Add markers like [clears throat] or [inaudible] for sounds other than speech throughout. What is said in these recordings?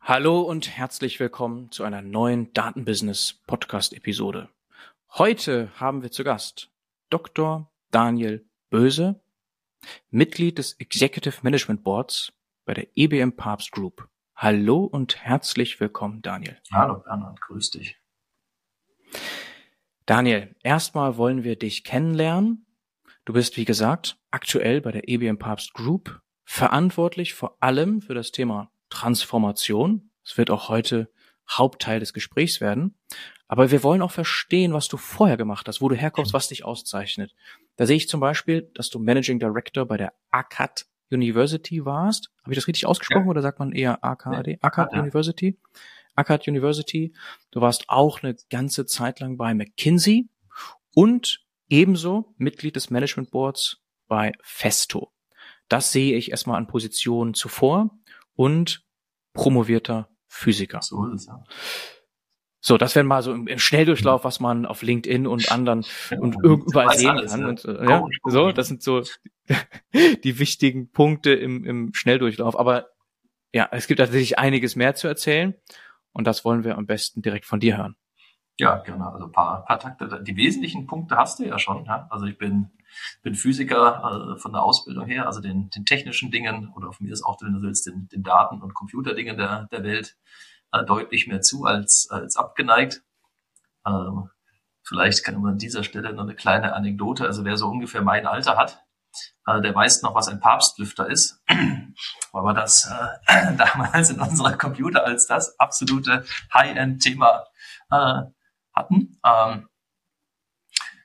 Hallo und herzlich willkommen zu einer neuen Datenbusiness Podcast Episode. Heute haben wir zu Gast Dr. Daniel Böse, Mitglied des Executive Management Boards bei der EBM Papst Group. Hallo und herzlich willkommen, Daniel. Hallo Bernhard, grüß dich. Daniel, erstmal wollen wir dich kennenlernen. Du bist, wie gesagt, aktuell bei der EBM Papst Group verantwortlich vor allem für das Thema Transformation. Es wird auch heute Hauptteil des Gesprächs werden. Aber wir wollen auch verstehen, was du vorher gemacht hast, wo du herkommst, was dich auszeichnet. Da sehe ich zum Beispiel, dass du Managing Director bei der ACAD University warst. Habe ich das richtig ausgesprochen ja. oder sagt man eher AKAD? ACAD ja. University. ACAD University. Du warst auch eine ganze Zeit lang bei McKinsey und ebenso Mitglied des Management Boards bei Festo. Das sehe ich erstmal an Positionen zuvor und promovierter Physiker. So ist es. So, das wäre mal so im, im, Schnelldurchlauf, was man auf LinkedIn und anderen und überall sehen alles, kann. Ja. Und, äh, ja, so, das sind so [laughs] die wichtigen Punkte im, im Schnelldurchlauf. Aber ja, es gibt tatsächlich einiges mehr zu erzählen und das wollen wir am besten direkt von dir hören. Ja, genau. Also ein paar, paar Takte. Die wesentlichen Punkte hast du ja schon. Ja? Also ich bin, bin Physiker äh, von der Ausbildung her, also den, den technischen Dingen oder von mir ist auch, wenn du willst, den, den Daten- und Computerdingen der, der Welt äh, deutlich mehr zu als, als abgeneigt. Ähm, vielleicht kann man an dieser Stelle noch eine kleine Anekdote, also wer so ungefähr mein Alter hat, äh, der weiß noch, was ein Papstlüfter ist, weil wir das äh, [laughs] damals in unserer Computer als das absolute High-End-Thema äh, hatten. Ähm,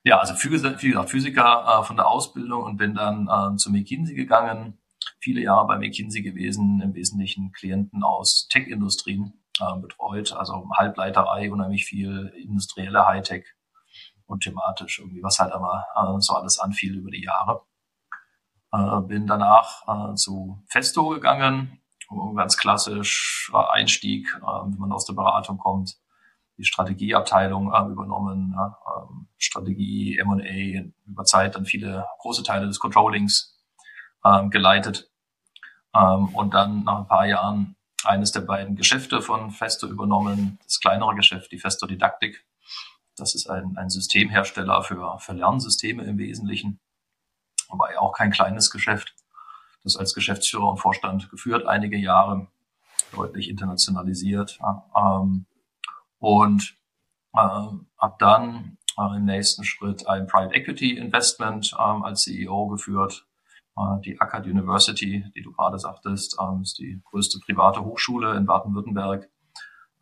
ja, also Physiker, äh, von der Ausbildung und bin dann äh, zu McKinsey gegangen, viele Jahre bei McKinsey gewesen, im Wesentlichen Klienten aus Tech-Industrien äh, betreut, also Halbleiterei, unheimlich viel industrielle Hightech und thematisch irgendwie, was halt aber äh, so alles anfiel über die Jahre. Äh, bin danach äh, zu Festo gegangen, ganz klassisch Einstieg, äh, wie man aus der Beratung kommt, die Strategieabteilung äh, übernommen, ähm, Strategie, M&A, über Zeit dann viele große Teile des Controllings ähm, geleitet ähm, und dann nach ein paar Jahren eines der beiden Geschäfte von Festo übernommen, das kleinere Geschäft, die Festo Didaktik. Das ist ein, ein Systemhersteller für, für Lernsysteme im Wesentlichen, aber ja auch kein kleines Geschäft. Das als Geschäftsführer und Vorstand geführt einige Jahre, deutlich internationalisiert. Ähm, und äh, habe dann äh, im nächsten Schritt ein Private Equity Investment ähm, als CEO geführt, äh, die Akkad University, die du gerade sagtest, ähm, ist die größte private Hochschule in Baden-Württemberg.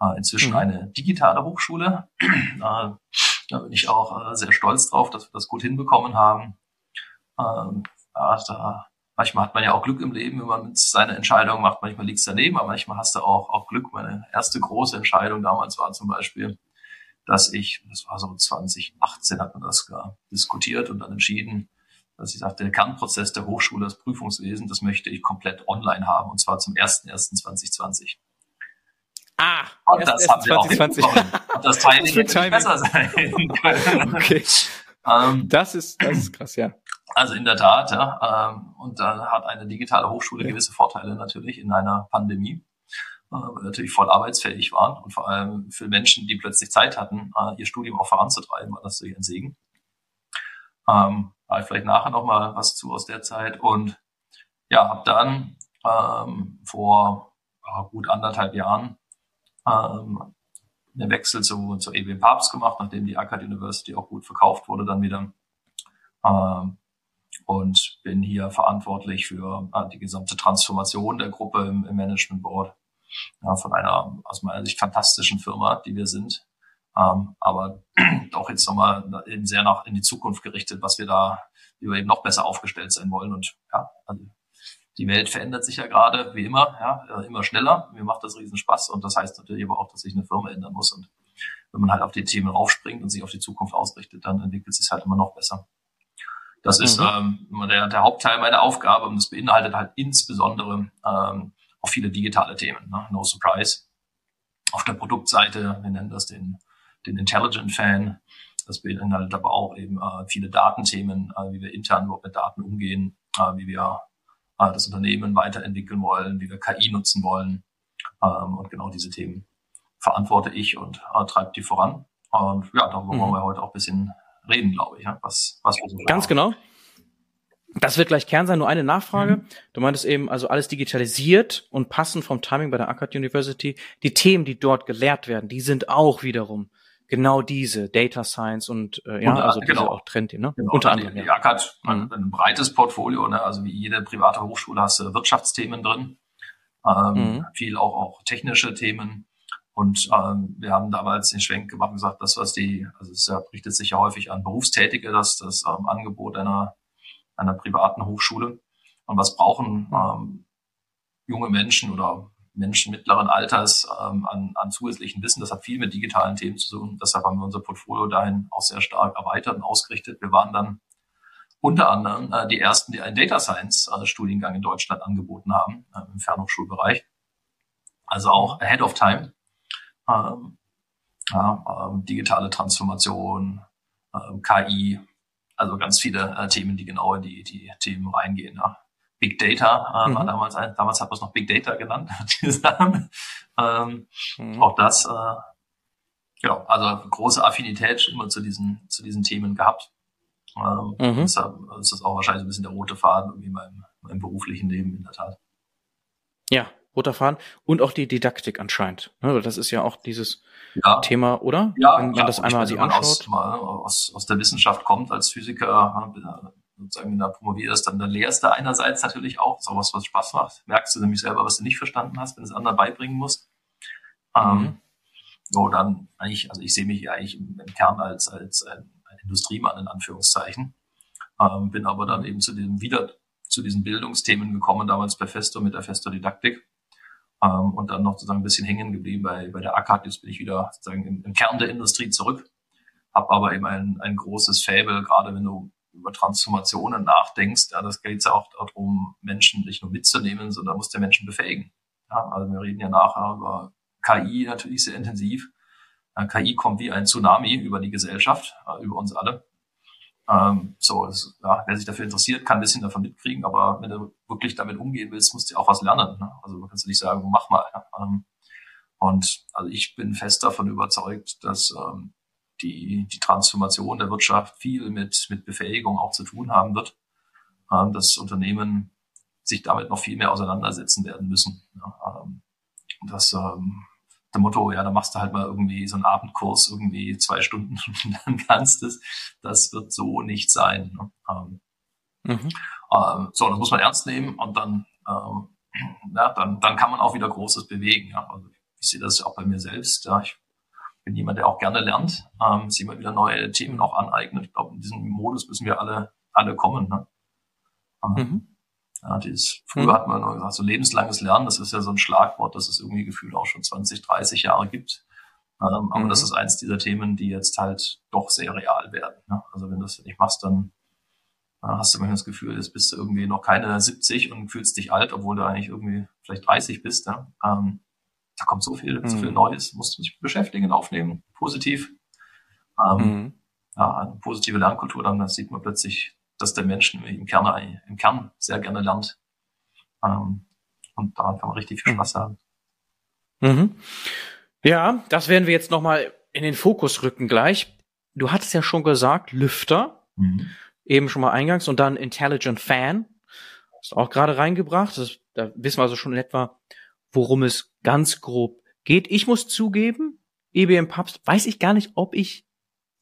Äh, inzwischen mhm. eine digitale Hochschule. [clears throat] Da bin ich auch äh, sehr stolz drauf, dass wir das gut hinbekommen haben. Ähm, da, manchmal hat man ja auch Glück im Leben, wenn man seine Entscheidung macht. Manchmal liegt es daneben, aber manchmal hast du auch, auch Glück. Meine erste große Entscheidung damals war zum Beispiel, dass ich, das war so 2018, hat man das diskutiert und dann entschieden, dass ich sagte, der Kernprozess der Hochschule, das Prüfungswesen, das möchte ich komplett online haben und zwar zum 01.01.2020. Ah, und das haben wir 2020. auch Und das [laughs] Timing hätte besser sein können. Okay. Ähm, das ist, das ist krass, ja. Also in der Tat, ja. Ähm, und da hat eine digitale Hochschule ja. gewisse Vorteile natürlich in einer Pandemie, äh, weil wir natürlich voll arbeitsfähig waren und vor allem für Menschen, die plötzlich Zeit hatten, äh, ihr Studium auch voranzutreiben, war das natürlich ein Segen. Ähm, vielleicht nachher noch mal was zu aus der Zeit. Und ja, habe dann ähm, vor ja, gut anderthalb Jahren ähm, einen Wechsel zu, zur EW Papst gemacht, nachdem die Akkad University auch gut verkauft wurde dann wieder. Ähm, und bin hier verantwortlich für äh, die gesamte Transformation der Gruppe im, im Management Board. Ja, von einer aus meiner Sicht fantastischen Firma, die wir sind, ähm, aber [clears throat] auch jetzt nochmal eben sehr nach in die Zukunft gerichtet, was wir da, wie wir eben noch besser aufgestellt sein wollen. Und ja, also die Welt verändert sich ja gerade, wie immer, ja, immer schneller. Mir macht das riesen Spaß und das heißt natürlich aber auch, dass sich eine Firma ändern muss. Und wenn man halt auf die Themen raufspringt und sich auf die Zukunft ausrichtet, dann entwickelt sich halt immer noch besser. Das mhm. ist ähm, der, der Hauptteil meiner Aufgabe und das beinhaltet halt insbesondere ähm, auch viele digitale Themen. Ne? No surprise. Auf der Produktseite, wir nennen das den den Intelligent Fan. Das beinhaltet aber auch eben äh, viele Datenthemen, äh, wie wir intern überhaupt mit Daten umgehen, äh, wie wir äh, das Unternehmen weiterentwickeln wollen, wie wir KI nutzen wollen. Ähm, und genau diese Themen verantworte ich und äh, treibe die voran. Und ja, darüber mhm. wollen wir heute auch ein bisschen reden, glaube ich, ja, was, was wir so Ganz genau. Das wird gleich Kern sein. Nur eine Nachfrage. Mhm. Du meintest eben, also alles digitalisiert und passend vom Timing bei der Akkad University. Die Themen, die dort gelehrt werden, die sind auch wiederum genau diese Data Science und äh, ja, Unter, also genau. diese auch Trendthemen. Ne? Genau. Unter anderem. Die, die ja. hat mhm. ein breites Portfolio. Ne? Also wie jede private Hochschule hast du Wirtschaftsthemen drin, ähm, mhm. viel auch auch technische Themen. Und ähm, wir haben damals den Schwenk gemacht und gesagt, das was die, also es richtet sich ja häufig an Berufstätige, das das ähm, Angebot einer einer privaten Hochschule. Und was brauchen ähm, junge Menschen oder Menschen mittleren Alters ähm, an, an zusätzlichen Wissen. Das hat viel mit digitalen Themen zu tun. Deshalb haben wir unser Portfolio dahin auch sehr stark erweitert und ausgerichtet. Wir waren dann unter anderem äh, die ersten, die einen Data Science äh, Studiengang in Deutschland angeboten haben äh, im Fernhochschulbereich. Also auch ahead of time. Ähm, ja, ähm, digitale Transformation, ähm, KI, also ganz viele äh, Themen, die genau in die, die Themen reingehen. Ja. Big Data äh, mhm. war damals, ein, damals hat man es noch Big Data genannt, [laughs] ähm, mhm. Auch das, äh, genau, also große Affinität immer zu diesen, zu diesen Themen gehabt. Ähm, mhm. Deshalb ist das auch wahrscheinlich ein bisschen der rote Faden irgendwie in meinem, meinem beruflichen Leben in der Tat. Ja, roter Faden und auch die Didaktik anscheinend. Ne, das ist ja auch dieses ja. Thema, oder? Ja, wenn man ja, das einmal sich anschaut. Aus, aus, aus der Wissenschaft kommt als Physiker, sozusagen, wenn du promovierst, dann, dann lehrst du einerseits natürlich auch, so was, was Spaß macht. Merkst du nämlich selber, was du nicht verstanden hast, wenn du es anderen beibringen musst. Ähm, mhm. Ähm, so, dann eigentlich, also ich sehe mich eigentlich im, im Kern als, als ein, ein Industriemann in Anführungszeichen. Ähm, bin aber dann eben zu diesem wieder zu diesen Bildungsthemen gekommen, damals bei Festo mit der Festo Didaktik. Ähm, und dann noch sozusagen ein bisschen hängen geblieben bei, bei der ACAD. Jetzt bin ich wieder sozusagen im, im Kern der Industrie zurück. Hab aber eben ein, ein großes Fable, gerade wenn du über Transformationen nachdenkst, ja, das geht ja auch darum, Menschen nicht nur mitzunehmen, sondern muss der Menschen befähigen. Ja, also wir reden ja nachher über KI natürlich sehr intensiv. KI kommt wie ein Tsunami über die Gesellschaft, äh, über uns alle. Ähm, so, das, ja, wer sich dafür interessiert, kann ein bisschen davon mitkriegen, aber wenn du wirklich damit umgehen willst, musst du auch was lernen. Ne? Also man kannst du nicht sagen, mach mal. Ähm, und also ich bin fest davon überzeugt, dass ähm, die, die Transformation der Wirtschaft viel mit, mit Befähigung auch zu tun haben wird, ähm, dass Unternehmen sich damit noch viel mehr auseinandersetzen werden müssen. Ja? Ähm, das ähm, der Motto, ja, da machst du halt mal irgendwie so einen Abendkurs, irgendwie zwei Stunden [laughs] und dann kannst du es. Das wird so nicht sein. Ne? Ähm, mhm. ähm, so, das muss man ernst nehmen und dann, ähm, [clears throat] ja, dann, dann kann man auch wieder Großes bewegen. Ja. Also ich sehe das auch bei mir selbst. Ja. Ich bin jemand, der auch gerne lernt, ähm, sich immer wieder neue Themen auch aneignet. Ich glaube, in diesem Modus müssen wir alle, alle kommen. Ne? Ähm, mhm. Ja, dieses, früher mhm. hat man nur gesagt, so lebenslanges Lernen, das ist ja so ein Schlagwort, das es irgendwie gefühlt auch schon 20, 30 Jahre gibt. Ähm, aber mhm. das ist eins dieser Themen, die jetzt halt doch sehr real werden. Ne? Also wenn du das nicht machst, dann äh, hast du manchmal das Gefühl, jetzt bist du irgendwie noch keine 70 und fühlst dich alt, obwohl du eigentlich irgendwie vielleicht 30 bist. Ne? Ähm, da kommt so viel, mhm. so viel mhm. Neues, musst du dich beschäftigen, aufnehmen, positiv. Ähm, mhm. ja, eine positive Lernkultur, dann sieht man plötzlich dass der Mensch im Kern, im Kern sehr gerne lernt. Ähm, und daran kann man richtig viel Spaß haben. Mhm. Ja, das werden wir jetzt nochmal in den Fokus rücken gleich. Du hattest ja schon gesagt, Lüfter, mhm. eben schon mal eingangs, und dann Intelligent Fan, hast du auch gerade reingebracht. Das, da wissen wir also schon in etwa, worum es ganz grob geht. Ich muss zugeben, EBM Pubs, weiß ich gar nicht, ob ich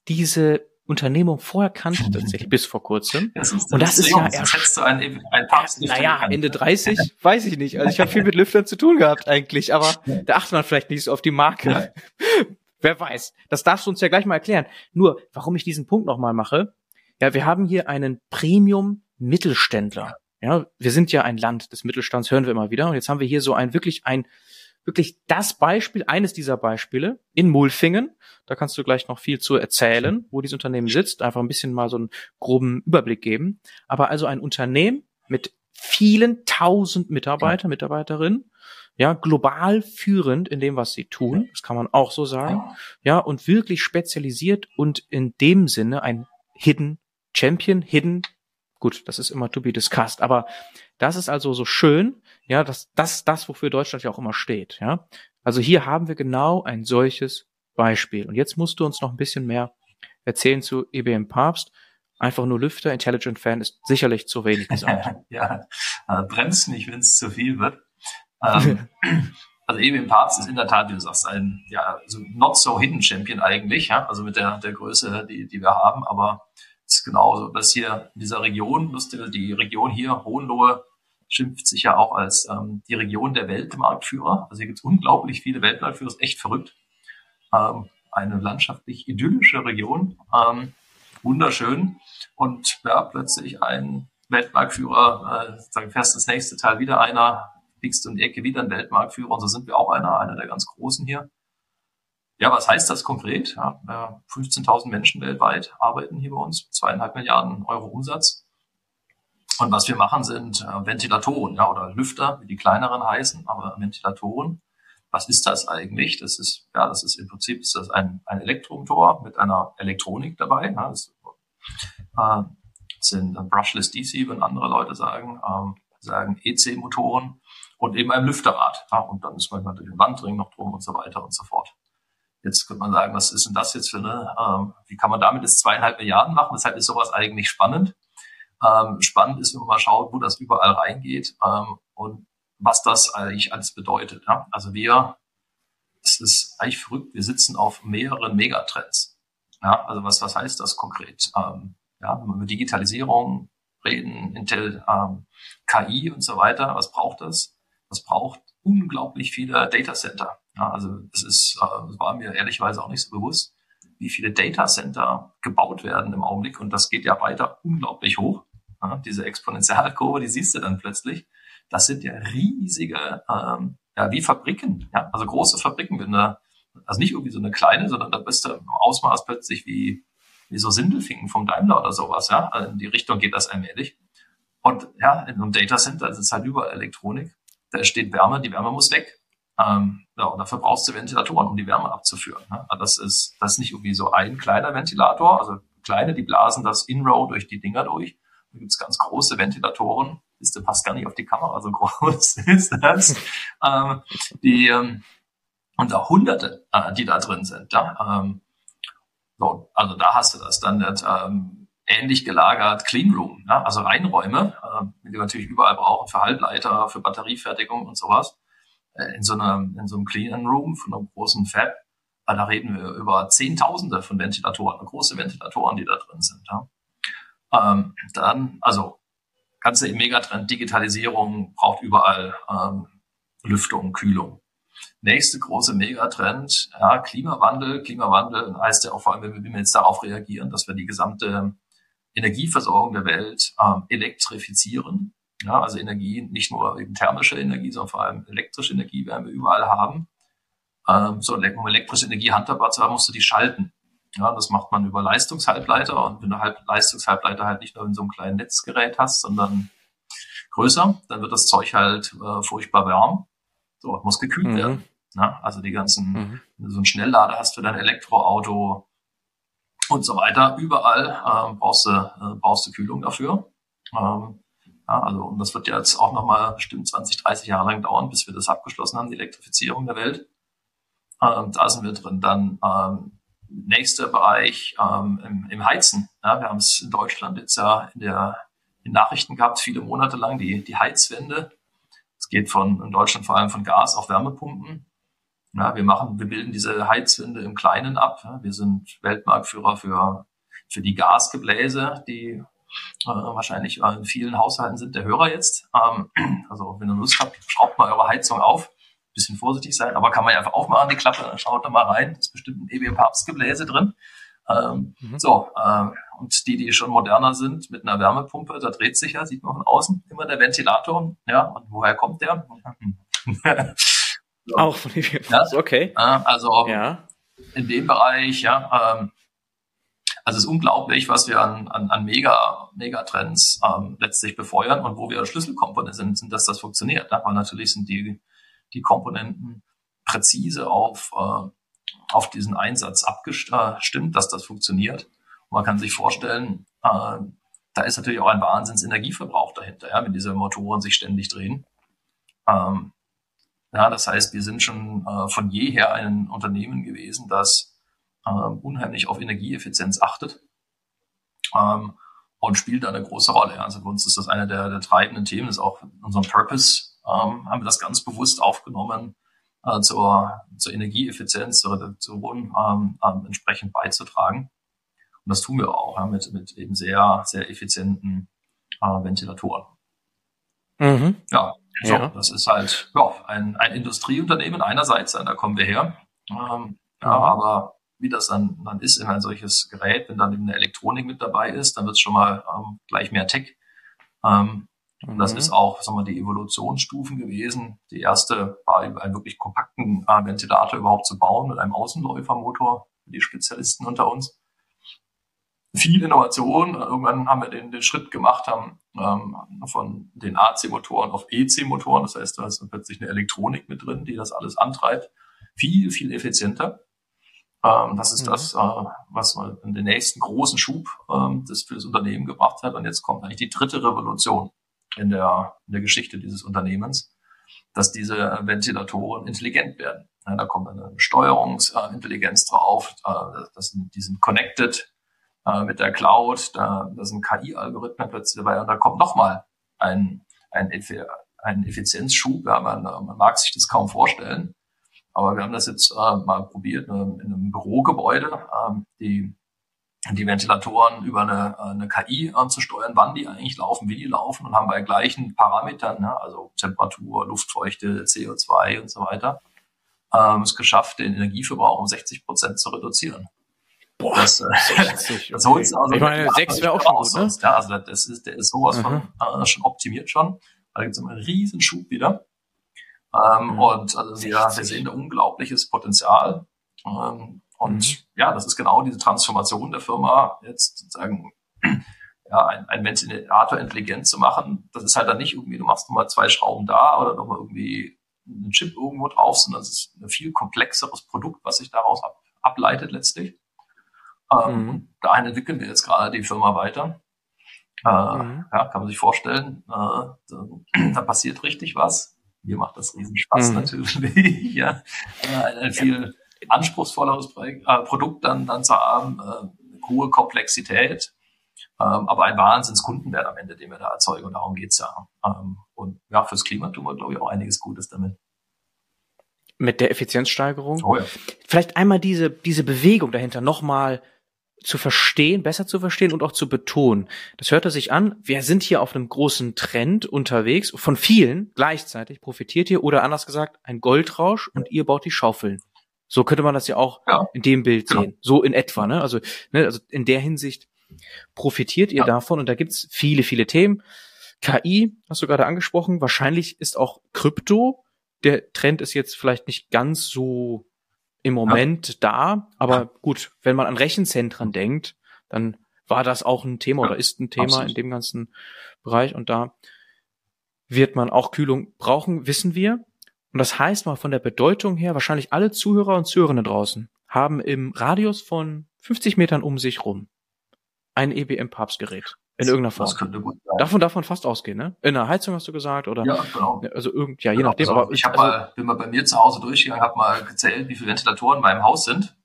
diese Unternehmung vorher kannte, tatsächlich bis vor kurzem. Das ist, und das ist ja erst. Du einen, einen Papst naja, Ende 30, weiß ich nicht. Also ich habe viel mit Lüftern zu tun gehabt eigentlich, aber da achtet man vielleicht nicht so auf die Marke. [laughs] Wer weiß. Das darfst du uns ja gleich mal erklären. Nur, warum ich diesen Punkt nochmal mache. Ja, wir haben hier einen Premium-Mittelständler. Ja, wir sind ja ein Land des Mittelstands, hören wir immer wieder. Und jetzt haben wir hier so ein wirklich ein wirklich das Beispiel, eines dieser Beispiele in Mulfingen. Da kannst du gleich noch viel zu erzählen, wo dieses Unternehmen sitzt, einfach ein bisschen mal so einen groben Überblick geben. Aber also ein Unternehmen mit vielen tausend Mitarbeiter, Mitarbeiterinnen, ja, global führend in dem, was sie tun. Das kann man auch so sagen. Ja, und wirklich spezialisiert und in dem Sinne ein Hidden Champion, Hidden, gut, das ist immer to be discussed, aber das ist also so schön, ja, dass das, das, wofür Deutschland ja auch immer steht, ja. Also hier haben wir genau ein solches Beispiel. Und jetzt musst du uns noch ein bisschen mehr erzählen zu EBM Papst. Einfach nur Lüfter, Intelligent Fan ist sicherlich zu wenig gesagt. [laughs] ja, äh, bremst nicht, wenn es zu viel wird. Ähm, [laughs] also EBM Papst ist in der Tat, wie du sagst, ein ja, so not so hidden Champion eigentlich, ja, also mit der, der Größe, die, die wir haben, aber es ist genauso, dass hier in dieser Region, lustig, die Region hier, Hohenlohe, schimpft sich ja auch als ähm, die Region der Weltmarktführer. Also hier gibt es unglaublich viele Weltmarktführer, ist echt verrückt. Ähm, eine landschaftlich idyllische Region, ähm, wunderschön. Und ja, plötzlich ein Weltmarktführer, äh, sagen fährst das nächste Teil wieder einer, biegst um die Ecke wieder ein Weltmarktführer und so sind wir auch einer, einer der ganz großen hier. Ja, was heißt das konkret? Ja, 15.000 Menschen weltweit arbeiten hier bei uns, zweieinhalb Milliarden Euro Umsatz. Und was wir machen, sind äh, Ventilatoren ja, oder Lüfter, wie die kleineren heißen, aber Ventilatoren. Was ist das eigentlich? Das ist, ja, das ist im Prinzip ist das ein, ein Elektromotor mit einer Elektronik dabei. Ja, das, äh, sind Brushless DC, wenn andere Leute sagen, ähm, sagen EC-Motoren und eben ein Lüfterrad. Ja, und dann ist manchmal durch den Wandring noch drum und so weiter und so fort. Jetzt könnte man sagen, was ist denn das jetzt für eine, ähm, wie kann man damit jetzt zweieinhalb Milliarden machen? Deshalb ist sowas eigentlich spannend. Ähm, spannend ist, wenn man mal schaut, wo das überall reingeht ähm, und was das eigentlich alles bedeutet. Ja? Also wir, es ist eigentlich verrückt, wir sitzen auf mehreren Megatrends. Ja? Also was, was heißt das konkret? Ähm, ja, wenn wir über Digitalisierung reden, Intel, ähm, KI und so weiter, was braucht das? Das braucht unglaublich viele Datacenter. Ja, also es ist, äh, war mir ehrlicherweise auch nicht so bewusst, wie viele Datacenter gebaut werden im Augenblick und das geht ja weiter unglaublich hoch. Ja, diese Exponentialkurve, die siehst du dann plötzlich. Das sind ja riesige, ähm, ja, wie Fabriken, ja, also große Fabriken, wenn du, also nicht irgendwie so eine kleine, sondern da bist du im Ausmaß plötzlich wie, wie so Sindelfingen vom Daimler oder sowas, ja. Also in die Richtung geht das allmählich. Und ja, in einem Datacenter ist es halt überall Elektronik. Da steht Wärme, die Wärme muss weg. Ähm, ja, und dafür brauchst du Ventilatoren, um die Wärme abzuführen. Ne? Also das ist, das ist nicht irgendwie so ein kleiner Ventilator, also kleine, die blasen das In-Row durch die Dinger durch, da gibt's ganz große Ventilatoren. Das passt gar nicht auf die Kamera, so groß [laughs] ist das. ähm, die, ähm, und auch Hunderte, äh, die da drin sind. Ja? Ähm, so, also da hast du das. Dann wird ähm, ähnlich gelagert Cleanroom, ja? also Reinräume, äh, die wir natürlich überall brauchen für Halbleiter, für Batteriefertigung und sowas. Äh, in so einem in so einem Clean Room von einem großen Fab, da reden wir über Zehntausende von Ventilatoren, große Ventilatoren, die da drin sind. Ja? Ähm, dann, also ganze Megatrend Digitalisierung braucht überall ähm, Lüftung, Kühlung. Nächste große Megatrend, ja, Klimawandel. Klimawandel heißt ja auch vor allem, wenn wir jetzt darauf reagieren, dass wir die gesamte Energieversorgung der Welt ähm, elektrifizieren. Ja, also Energie, nicht nur eben thermische Energie, sondern vor allem elektrische Energie werden wir überall haben. Ähm, so, um elektrische Energie handhabbar zu haben, musst du die schalten. Ja, das macht man über Leistungshalbleiter und wenn du halt Leistungshalbleiter halt nicht nur in so einem kleinen Netzgerät hast, sondern größer, dann wird das Zeug halt äh, furchtbar warm. So, muss gekühlt mhm. werden. Ja, also die ganzen, mhm. wenn du so einen Schnelllader hast für dein Elektroauto und so weiter, überall äh, brauchst du äh, brauchst du Kühlung dafür. Ähm, ja, also und das wird jetzt auch nochmal bestimmt 20, 30 Jahre lang dauern, bis wir das abgeschlossen haben, die Elektrifizierung der Welt. Ähm, da sind wir drin. Dann ähm, nächster Bereich ähm, im, im Heizen. Ja, wir haben es in Deutschland jetzt ja in der in Nachrichten gehabt, viele Monate lang, die, die Heizwende. Es geht von in Deutschland vor allem von Gas auf Wärmepumpen. Ja, wir machen, wir bilden diese Heizwende im Kleinen ab. Ja, wir sind Weltmarktführer für, für die Gasgebläse, die äh, wahrscheinlich in vielen Haushalten sind der Hörer jetzt. Ähm, also wenn ihr Lust habt, schraubt mal eure Heizung auf bisschen vorsichtig sein, aber kann man ja einfach aufmachen, die Klappe, schaut da mal rein, ist bestimmt ein EB Papstgebläse drin. Ähm, mhm. So, äh, und die, die schon moderner sind, mit einer Wärmepumpe, da dreht sich ja, sieht man von außen, immer der Ventilator. Ja, und woher kommt der? [laughs] so. Auch von EB Papst, ja? okay. Äh, also ja. in dem Bereich, ja, ähm, also es ist unglaublich, was wir an, an, an Mega, Megatrends ähm, letztlich befeuern und wo wir Schlüsselkomponente sind, sind, dass das funktioniert. Ja? Weil natürlich sind die die Komponenten präzise auf, äh, auf diesen Einsatz abgestimmt, dass das funktioniert. Und man kann sich vorstellen, äh, da ist natürlich auch ein Wahnsinns Energieverbrauch dahinter, ja, wenn diese Motoren sich ständig drehen. Ähm, ja, das heißt, wir sind schon äh, von jeher ein Unternehmen gewesen, das äh, unheimlich auf Energieeffizienz achtet ähm, und spielt da eine große Rolle. Also für uns ist das eine der, der treibenden Themen, ist auch in Purpose, ähm, haben wir das ganz bewusst aufgenommen, äh, zur, zur Energieeffizienz, zur Reduktion ähm, ähm, entsprechend beizutragen. Und das tun wir auch ja, mit, mit eben sehr, sehr effizienten äh, Ventilatoren. Mhm. Ja, so, ja. das ist halt ja, ein, ein Industrieunternehmen einerseits, da kommen wir her. Ähm, ja, aber wie das dann, dann ist in ein solches Gerät, wenn dann eben eine Elektronik mit dabei ist, dann wird es schon mal ähm, gleich mehr Tech. Ähm, mhm. Und das mhm. ist auch sagen wir, die Evolutionsstufen gewesen. Die erste war einen wirklich kompakten äh, Ventilator überhaupt zu bauen mit einem Außenläufermotor die Spezialisten unter uns viel Innovation. Irgendwann haben wir den, den Schritt gemacht, haben ähm, von den AC-Motoren auf EC-Motoren. Das heißt, da ist plötzlich eine Elektronik mit drin, die das alles antreibt. Viel, viel effizienter. Ähm, das ist mhm. das, äh, was in den nächsten großen Schub ähm, das für das Unternehmen gebracht hat. Und jetzt kommt eigentlich die dritte Revolution in der, in der Geschichte dieses Unternehmens, dass diese Ventilatoren intelligent werden. Ja, da kommt eine Steuerungsintelligenz drauf, äh, das die sind connected, äh, mit der Cloud, da, da sind KI-Algorithmen plötzlich dabei und da kommt nochmal ein, ein, ein Effizienzschub. Ja, man, man mag sich das kaum vorstellen. Aber wir haben das jetzt äh, mal probiert äh, in einem Bürogebäude, äh, die, die Ventilatoren über eine, eine KI anzusteuern, wann die eigentlich laufen, wie die laufen und haben bei gleichen Parametern, ne, also Temperatur, Luftfeuchte, CO2 und so weiter, ähm, es geschafft, den Energieverbrauch um 60 Prozent zu reduzieren. Boah, das, äh, 60, das [laughs] holst also ich meine, sechs wäre auch schon gut, ne? Ja, also das ist, der ist sowas mhm. von äh, schon optimiert schon. Da gibt es einen riesen Schub wieder. Ähm, mhm. Und also wir, wir sehen da unglaubliches Potenzial. Ähm, und mhm. ja, das ist genau diese Transformation der Firma, jetzt sozusagen ja, ein, ein Ventilator intelligent zu machen. Das ist halt dann nicht irgendwie, du machst nochmal zwei Schrauben da oder nochmal irgendwie einen Chip irgendwo drauf, sondern es ist ein viel komplexeres Produkt, was sich daraus ab, ableitet letztlich. Ähm, mhm. Dahin entwickeln wir jetzt gerade die Firma weiter. Äh, mhm. Ja, kann man sich vorstellen, äh, da, da, passiert richtig was. Mir macht das riesen Spaß mhm. natürlich, [laughs] ja, äh, viel anspruchsvolleres Projekt, äh, Produkt dann, dann zu haben, äh, hohe Komplexität, ähm, aber ein Wahnsinnskundenwert am Ende, den wir da erzeugen und darum geht's ja. Ähm, und ja, fürs Klima tun wir, glaube ich, auch einiges Gutes damit mit der Effizienzsteigerung. Oh ja. Vielleicht einmal diese, diese Bewegung dahinter nochmal zu verstehen, besser zu verstehen und auch zu betonen. Das hörte sich an, wir sind hier auf einem großen Trend unterwegs, von vielen gleichzeitig profitiert ihr oder anders gesagt, ein Goldrausch und ihr baut die Schaufeln. So könnte man das ja auch ja. in dem Bild genau. sehen. So in etwa, ne? Also, ne, also in der Hinsicht profitiert ihr ja. davon und da gibt's viele, viele Themen. KI, hast du gerade angesprochen, wahrscheinlich ist auch Krypto. Der Trend ist jetzt vielleicht nicht ganz so im Moment ja. da. Aber gut, wenn man an Rechenzentren denkt, dann war das auch ein Thema ja, oder ist ein Thema absolut. in dem ganzen Bereich. Und da wird man auch Kühlung brauchen, wissen wir. Und das heißt mal von der Bedeutung her, wahrscheinlich alle Zuhörer und Zuhörerinnen draußen haben im Radius von 50 Metern um sich rum ein EBM-Papstgerät. In irgendeiner Form. Das könnte gut sein. Davon darf man fast ausgehen, ne? In der Heizung hast du gesagt, oder? Ja, genau. Also irgend, ja, je genau. nachdem. Also, aber ich habe also, mal, bin mal bei mir zu Hause durchgegangen, habe mal gezählt, wie viele Ventilatoren in meinem Haus sind.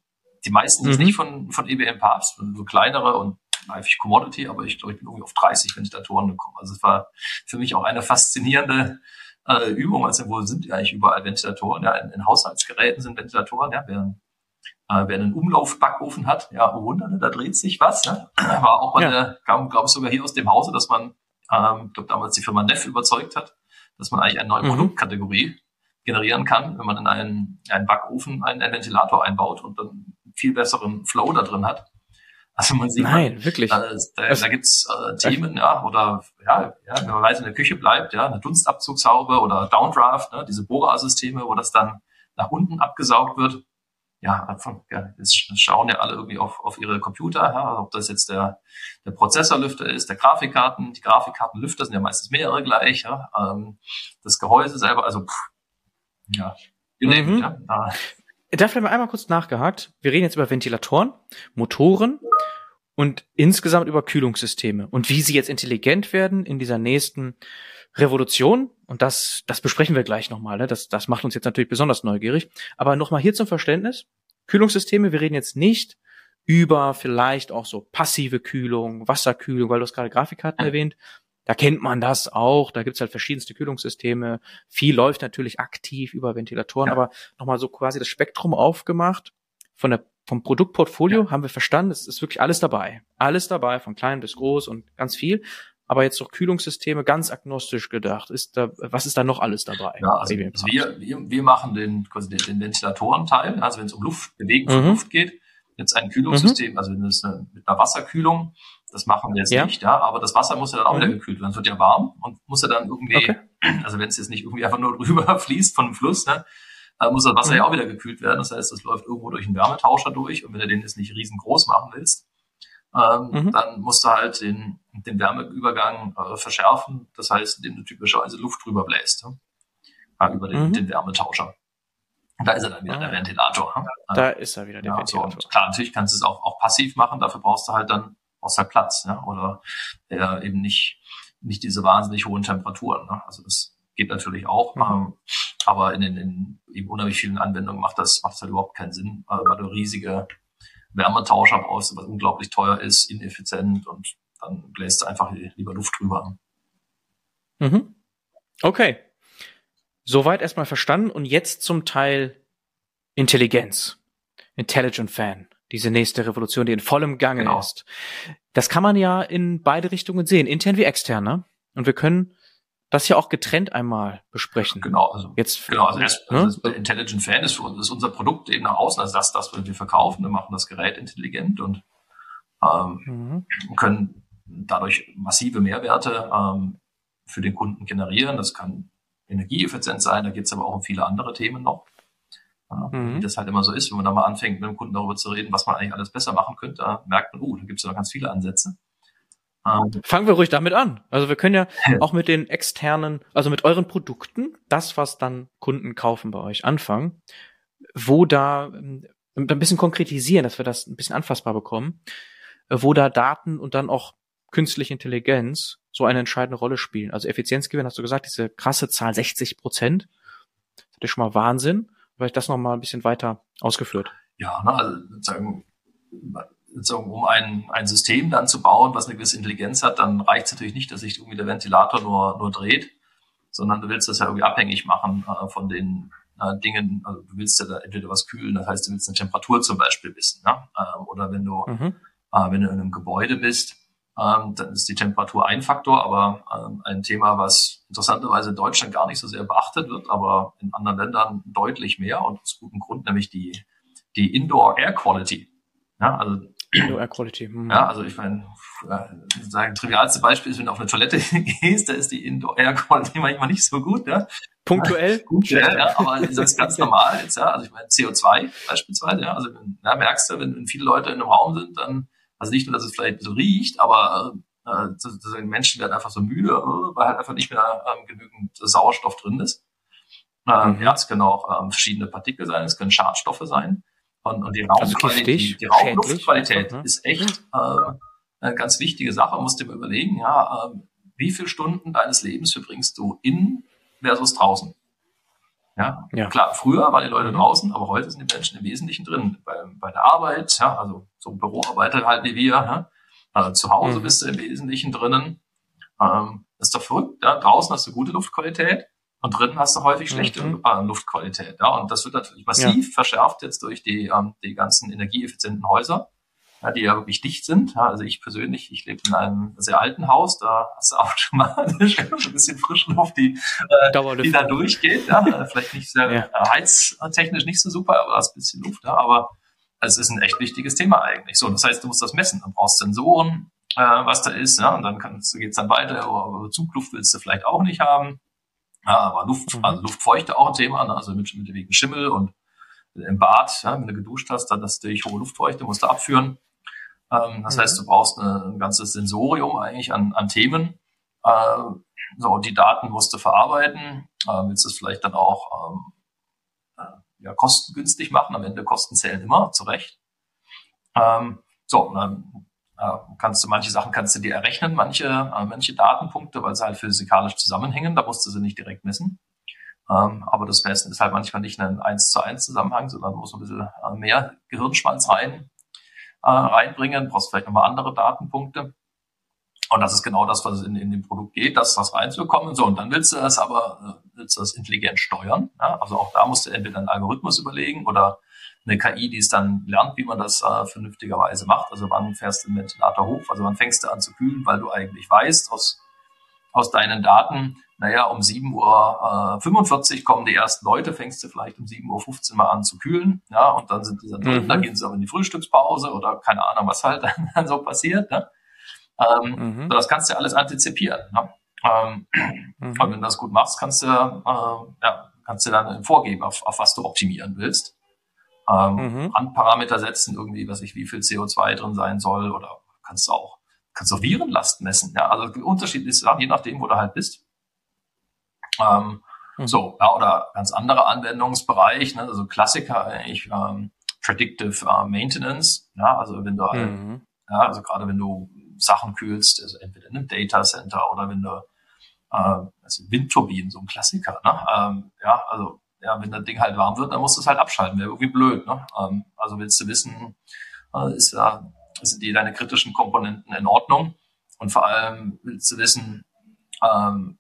Die meisten sind mhm. nicht von, von EBM Papst, so kleinere und häufig Commodity, aber ich glaube, ich bin irgendwie auf 30 Ventilatoren gekommen. Also es war für mich auch eine faszinierende äh, Übung. Also wo sind eigentlich überall Ventilatoren? Ja, in, in Haushaltsgeräten sind Ventilatoren, ja, während äh, wer einen Umlaufbackofen hat, ja, oh Wunder, da dreht sich was. Ne? [clears throat] War auch mal, ja. eine, kam, glaube ich, sogar hier aus dem Hause, dass man, ähm, glaube damals die Firma Neff überzeugt hat, dass man eigentlich eine neue mhm. Produktkategorie generieren kann, wenn man in einen, einen Backofen einen, einen Ventilator einbaut und dann einen viel besseren Flow da drin hat. Also man sieht, Nein, man, wirklich. Da, da, da gibt's äh, Themen, ja, oder ja, ja, wenn man weiter in der Küche bleibt, ja, eine Dunstabzugshaube oder Downdraft, ne, diese Bohrersysteme, wo das dann nach unten abgesaugt wird ja, ja, es schauen ja alle irgendwie auf, auf ihre Computer, ja, ob das jetzt der, der Prozessorlüfter ist, der Grafikkarten, die Grafikkartenlüfter sind ja meistens mehrere gleich, ja, ähm, das Gehäuse selber, also pff, Ja. Mhm. ja. Ah. Da vielleicht mal einmal kurz nachgehakt. Wir reden jetzt über Ventilatoren, Motoren und insgesamt über Kühlungssysteme und wie sie jetzt intelligent werden in dieser nächsten Revolution. Und das, das besprechen wir gleich nochmal. Ne? Das, das macht uns jetzt natürlich besonders neugierig. Aber nochmal hier zum Verständnis. Kühlungssysteme, wir reden jetzt nicht über vielleicht auch so passive Kühlung, Wasserkühlung, weil du hast gerade Grafikkarten erwähnt. Da kennt man das auch. Da gibt's halt verschiedenste Kühlungssysteme. Viel läuft natürlich aktiv über Ventilatoren, ja. aber nochmal so quasi das Spektrum aufgemacht. Von der, vom Produktportfolio ja. haben wir verstanden, es ist wirklich alles dabei. Alles dabei, von klein bis groß und ganz viel. Aber jetzt doch Kühlungssysteme ganz agnostisch gedacht. Ist da, was ist da noch alles dabei? Ja, also, also wir, wir, wir machen den, quasi den, den Ventilatorenteil. Also wenn es um Luft, Bewegen von mhm. Luft geht, jetzt ein Kühlungssystem, mhm. also wenn es eine, mit einer Wasserkühlung, das machen wir jetzt ja. nicht, ja, aber das Wasser muss ja dann auch mhm. wieder gekühlt werden. Es wird ja warm und muss ja dann irgendwie, okay. also wenn es jetzt nicht irgendwie einfach nur [laughs] drüber fließt von dem Fluss, ne, muss das Wasser mhm. ja auch wieder gekühlt werden. Das heißt, das läuft irgendwo durch einen Wärmetauscher durch und wenn du den jetzt nicht riesengroß machen willst, ähm, mhm. dann musst du halt den, den Wärmeübergang äh, verschärfen. Das heißt, indem du typischerweise Luft drüber bläst, ja, über den, mhm. den Wärmetauscher. Da ist er dann wieder ah. der Ventilator. Ne? Da ist er wieder der ja, Ventilator. So, klar, natürlich kannst du es auch, auch passiv machen, dafür brauchst du halt dann halt Platz, ja, oder äh, eben nicht, nicht diese wahnsinnig hohen Temperaturen. Ne? Also das geht natürlich auch, mhm. ähm, aber in den in eben unheimlich vielen Anwendungen macht das, macht das halt überhaupt keinen Sinn, weil du riesige Wärmetauscher brauchst, was unglaublich teuer ist, ineffizient und dann bläst du einfach lieber Luft drüber. Mhm. Okay. Soweit erstmal verstanden und jetzt zum Teil Intelligenz. Intelligent Fan. Diese nächste Revolution, die in vollem Gange genau. ist. Das kann man ja in beide Richtungen sehen, intern wie extern, ne? Und wir können das ja auch getrennt einmal besprechen. Genau, also jetzt genau, also, erst, ne? also Intelligent Fan ist, für uns, ist unser Produkt eben nach außen, also das, das wir verkaufen, wir machen das Gerät intelligent und ähm, mhm. können dadurch massive Mehrwerte ähm, für den Kunden generieren. Das kann energieeffizient sein, da geht es aber auch um viele andere Themen noch. Ja, mhm. Wie das halt immer so ist, wenn man da mal anfängt, mit dem Kunden darüber zu reden, was man eigentlich alles besser machen könnte, da merkt man, uh, da gibt es ja noch ganz viele Ansätze. Ähm, Fangen wir ruhig damit an. Also wir können ja [laughs] auch mit den externen, also mit euren Produkten, das, was dann Kunden kaufen bei euch, anfangen, wo da ähm, ein bisschen konkretisieren, dass wir das ein bisschen anfassbar bekommen, wo da Daten und dann auch künstliche Intelligenz so eine entscheidende Rolle spielen. Also Effizienzgewinn, hast du gesagt, diese krasse Zahl 60 Prozent. Das ist schon mal Wahnsinn. Vielleicht das noch mal ein bisschen weiter ausgeführt. Ja, ne, also sozusagen, sozusagen um ein, ein System dann zu bauen, was eine gewisse Intelligenz hat, dann reicht es natürlich nicht, dass sich irgendwie der Ventilator nur, nur dreht, sondern du willst das ja irgendwie abhängig machen äh, von den äh, Dingen, also du willst ja da entweder was kühlen, das heißt, du willst eine Temperatur zum Beispiel wissen, ne? äh, oder wenn du, mhm. äh, wenn du in einem Gebäude bist, ähm, dann ist die Temperatur ein Faktor, aber ähm, ein Thema, was interessanterweise in Deutschland gar nicht so sehr beachtet wird, aber in anderen Ländern deutlich mehr und aus gutem Grund, nämlich die, die Indoor Air Quality. Ja, also Indoor Air Quality. Mhm. Ja, also ich meine, äh, sagen trivialste Beispiel ist, wenn du auf eine Toilette [laughs] gehst, da ist die Indoor Air Quality manchmal nicht so gut, ja. Punktuell? [laughs] Punktuell, ja, aber das ist ganz normal jetzt, ja. Also ich meine, CO2 beispielsweise, ja. Also ja, merkst du, wenn, wenn viele Leute in einem Raum sind, dann also nicht nur, dass es vielleicht so riecht, aber äh, die Menschen werden einfach so müde, äh, weil halt einfach nicht mehr ähm, genügend Sauerstoff drin ist. Ähm, mhm. Ja, es können auch ähm, verschiedene Partikel sein, es können Schadstoffe sein. Und, und die also Raumqualität, die, die Raumluftqualität mhm. ist echt äh, eine ganz wichtige Sache. Man muss dir überlegen, ja, äh, wie viele Stunden deines Lebens verbringst du in versus draußen? Ja, ja. klar, früher waren die Leute mhm. draußen, aber heute sind die Menschen im Wesentlichen drin. Bei, bei der Arbeit, ja, also so Büroarbeiter halt wie wir, ja. Also zu Hause mhm. bist du im Wesentlichen drinnen. Ähm, das ist doch verrückt, ja. Draußen hast du gute Luftqualität und drinnen hast du häufig schlechte mhm. äh, Luftqualität, ja. Und das wird natürlich massiv ja. verschärft jetzt durch die, ähm, die ganzen energieeffizienten Häuser ja, die ja wirklich dicht sind. Ja, also ich persönlich, ich lebe in einem sehr alten Haus, da hast du [laughs] mal ein bisschen frische Luft, die, äh, die da durchgeht. Ja. Vielleicht nicht sehr ja. Äh, heiztechnisch nicht so super, aber da ist ein bisschen Luft da. Aber es ist ein echt wichtiges Thema eigentlich. So, das heißt, du musst das messen. Du brauchst Sensoren, äh, was da ist, ja, und dann kannst, geht's dann weiter. Aber Zugluft willst du vielleicht auch nicht haben. Ja, aber Luft, mhm. also Luftfeuchte auch ein Thema, ne? also mit, mit wegen Schimmel und im Bad, ja, wenn du geduscht hast, dann das durch hohe Luftfeuchte musst du abführen. Ähm, das mhm. heißt, du brauchst eine, ein ganzes Sensorium eigentlich an, an Themen. Äh, so, die Daten musst du verarbeiten, äh, willst es vielleicht dann auch ähm, ja, kostengünstig machen. Am Ende Kosten zählen immer, zu Recht. Ähm, so, dann äh, kannst du manche Sachen kannst du dir errechnen, manche, äh, manche Datenpunkte, weil sie halt physikalisch zusammenhängen, da musst du sie nicht direkt messen. Ähm, aber das Messen ist halt manchmal nicht ein 1 zu 1 Zusammenhang, sondern muss ein bisschen äh, mehr Gehirnschmalz rein, äh, reinbringen, brauchst vielleicht nochmal andere Datenpunkte. Und das ist genau das, was in, in dem Produkt geht, das was reinzubekommen. So, und dann willst du das aber, äh, willst du das intelligent steuern. Ja? Also auch da musst du entweder einen Algorithmus überlegen oder eine KI, die es dann lernt, wie man das äh, vernünftigerweise macht. Also wann fährst du den Ventilator hoch? Also wann fängst du an zu kühlen, weil du eigentlich weißt aus, aus deinen Daten, naja, um 7.45 Uhr äh, 45 kommen die ersten Leute, fängst du vielleicht um 7.15 Uhr mal an zu kühlen, ja, und dann sind die dann drin, mhm. dann gehen sie aber in die Frühstückspause oder keine Ahnung, was halt [laughs] dann so passiert. Ne? Ähm, mhm. Das kannst du alles antizipieren. Ne? Ähm, mhm. Und wenn du das gut machst, kannst du, äh, ja, kannst du dann vorgeben, auf, auf was du optimieren willst. Ähm, mhm. Randparameter setzen, irgendwie, was ich, wie viel CO2 drin sein soll, oder kannst du auch, kannst du auch Virenlast messen. Ja, also unterschiedlich ist je nachdem, wo du halt bist. Ähm, mhm. So, ja, oder ganz anderer Anwendungsbereich, ne, also Klassiker eigentlich ähm, Predictive uh, Maintenance, ja, also wenn du halt, mhm. ja, also gerade wenn du Sachen kühlst, also entweder in einem Data Center oder wenn du äh, also Windturbinen, so ein Klassiker, ne? Ähm, ja, also ja, wenn das Ding halt warm wird, dann musst du es halt abschalten. Wäre irgendwie blöd. Ne? Ähm, also willst du wissen, äh, ist ja, sind die deine kritischen Komponenten in Ordnung? Und vor allem willst du wissen, ähm,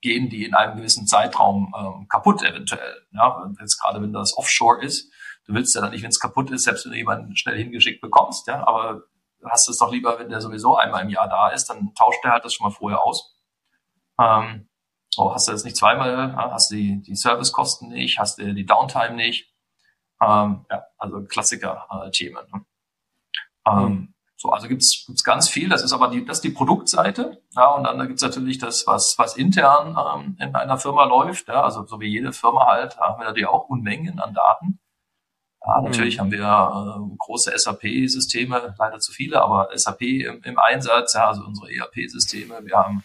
gehen die in einem gewissen Zeitraum ähm, kaputt eventuell. Ja, jetzt gerade wenn das Offshore ist, du willst ja dann nicht, wenn es kaputt ist, selbst wenn du jemanden schnell hingeschickt bekommst, ja, aber hast es doch lieber, wenn der sowieso einmal im Jahr da ist, dann tauscht der halt das schon mal vorher aus. Ähm, oh, hast du jetzt nicht zweimal, hast du die, die Servicekosten nicht, hast du die Downtime nicht. Ähm, ja, also Klassiker-Themen. Äh, ne? ähm, mhm. So, also gibt's gibt's ganz viel. Das ist aber die, das ist die Produktseite. Ja, und dann gibt's natürlich das, was, was intern ähm, in einer Firma läuft. Ja, also so wie jede Firma halt, haben wir natürlich auch Unmengen an Daten. Ja, natürlich mhm. haben wir äh, große SAP-Systeme, leider zu viele, aber SAP im, im Einsatz, ja, also unsere ERP-Systeme. Wir haben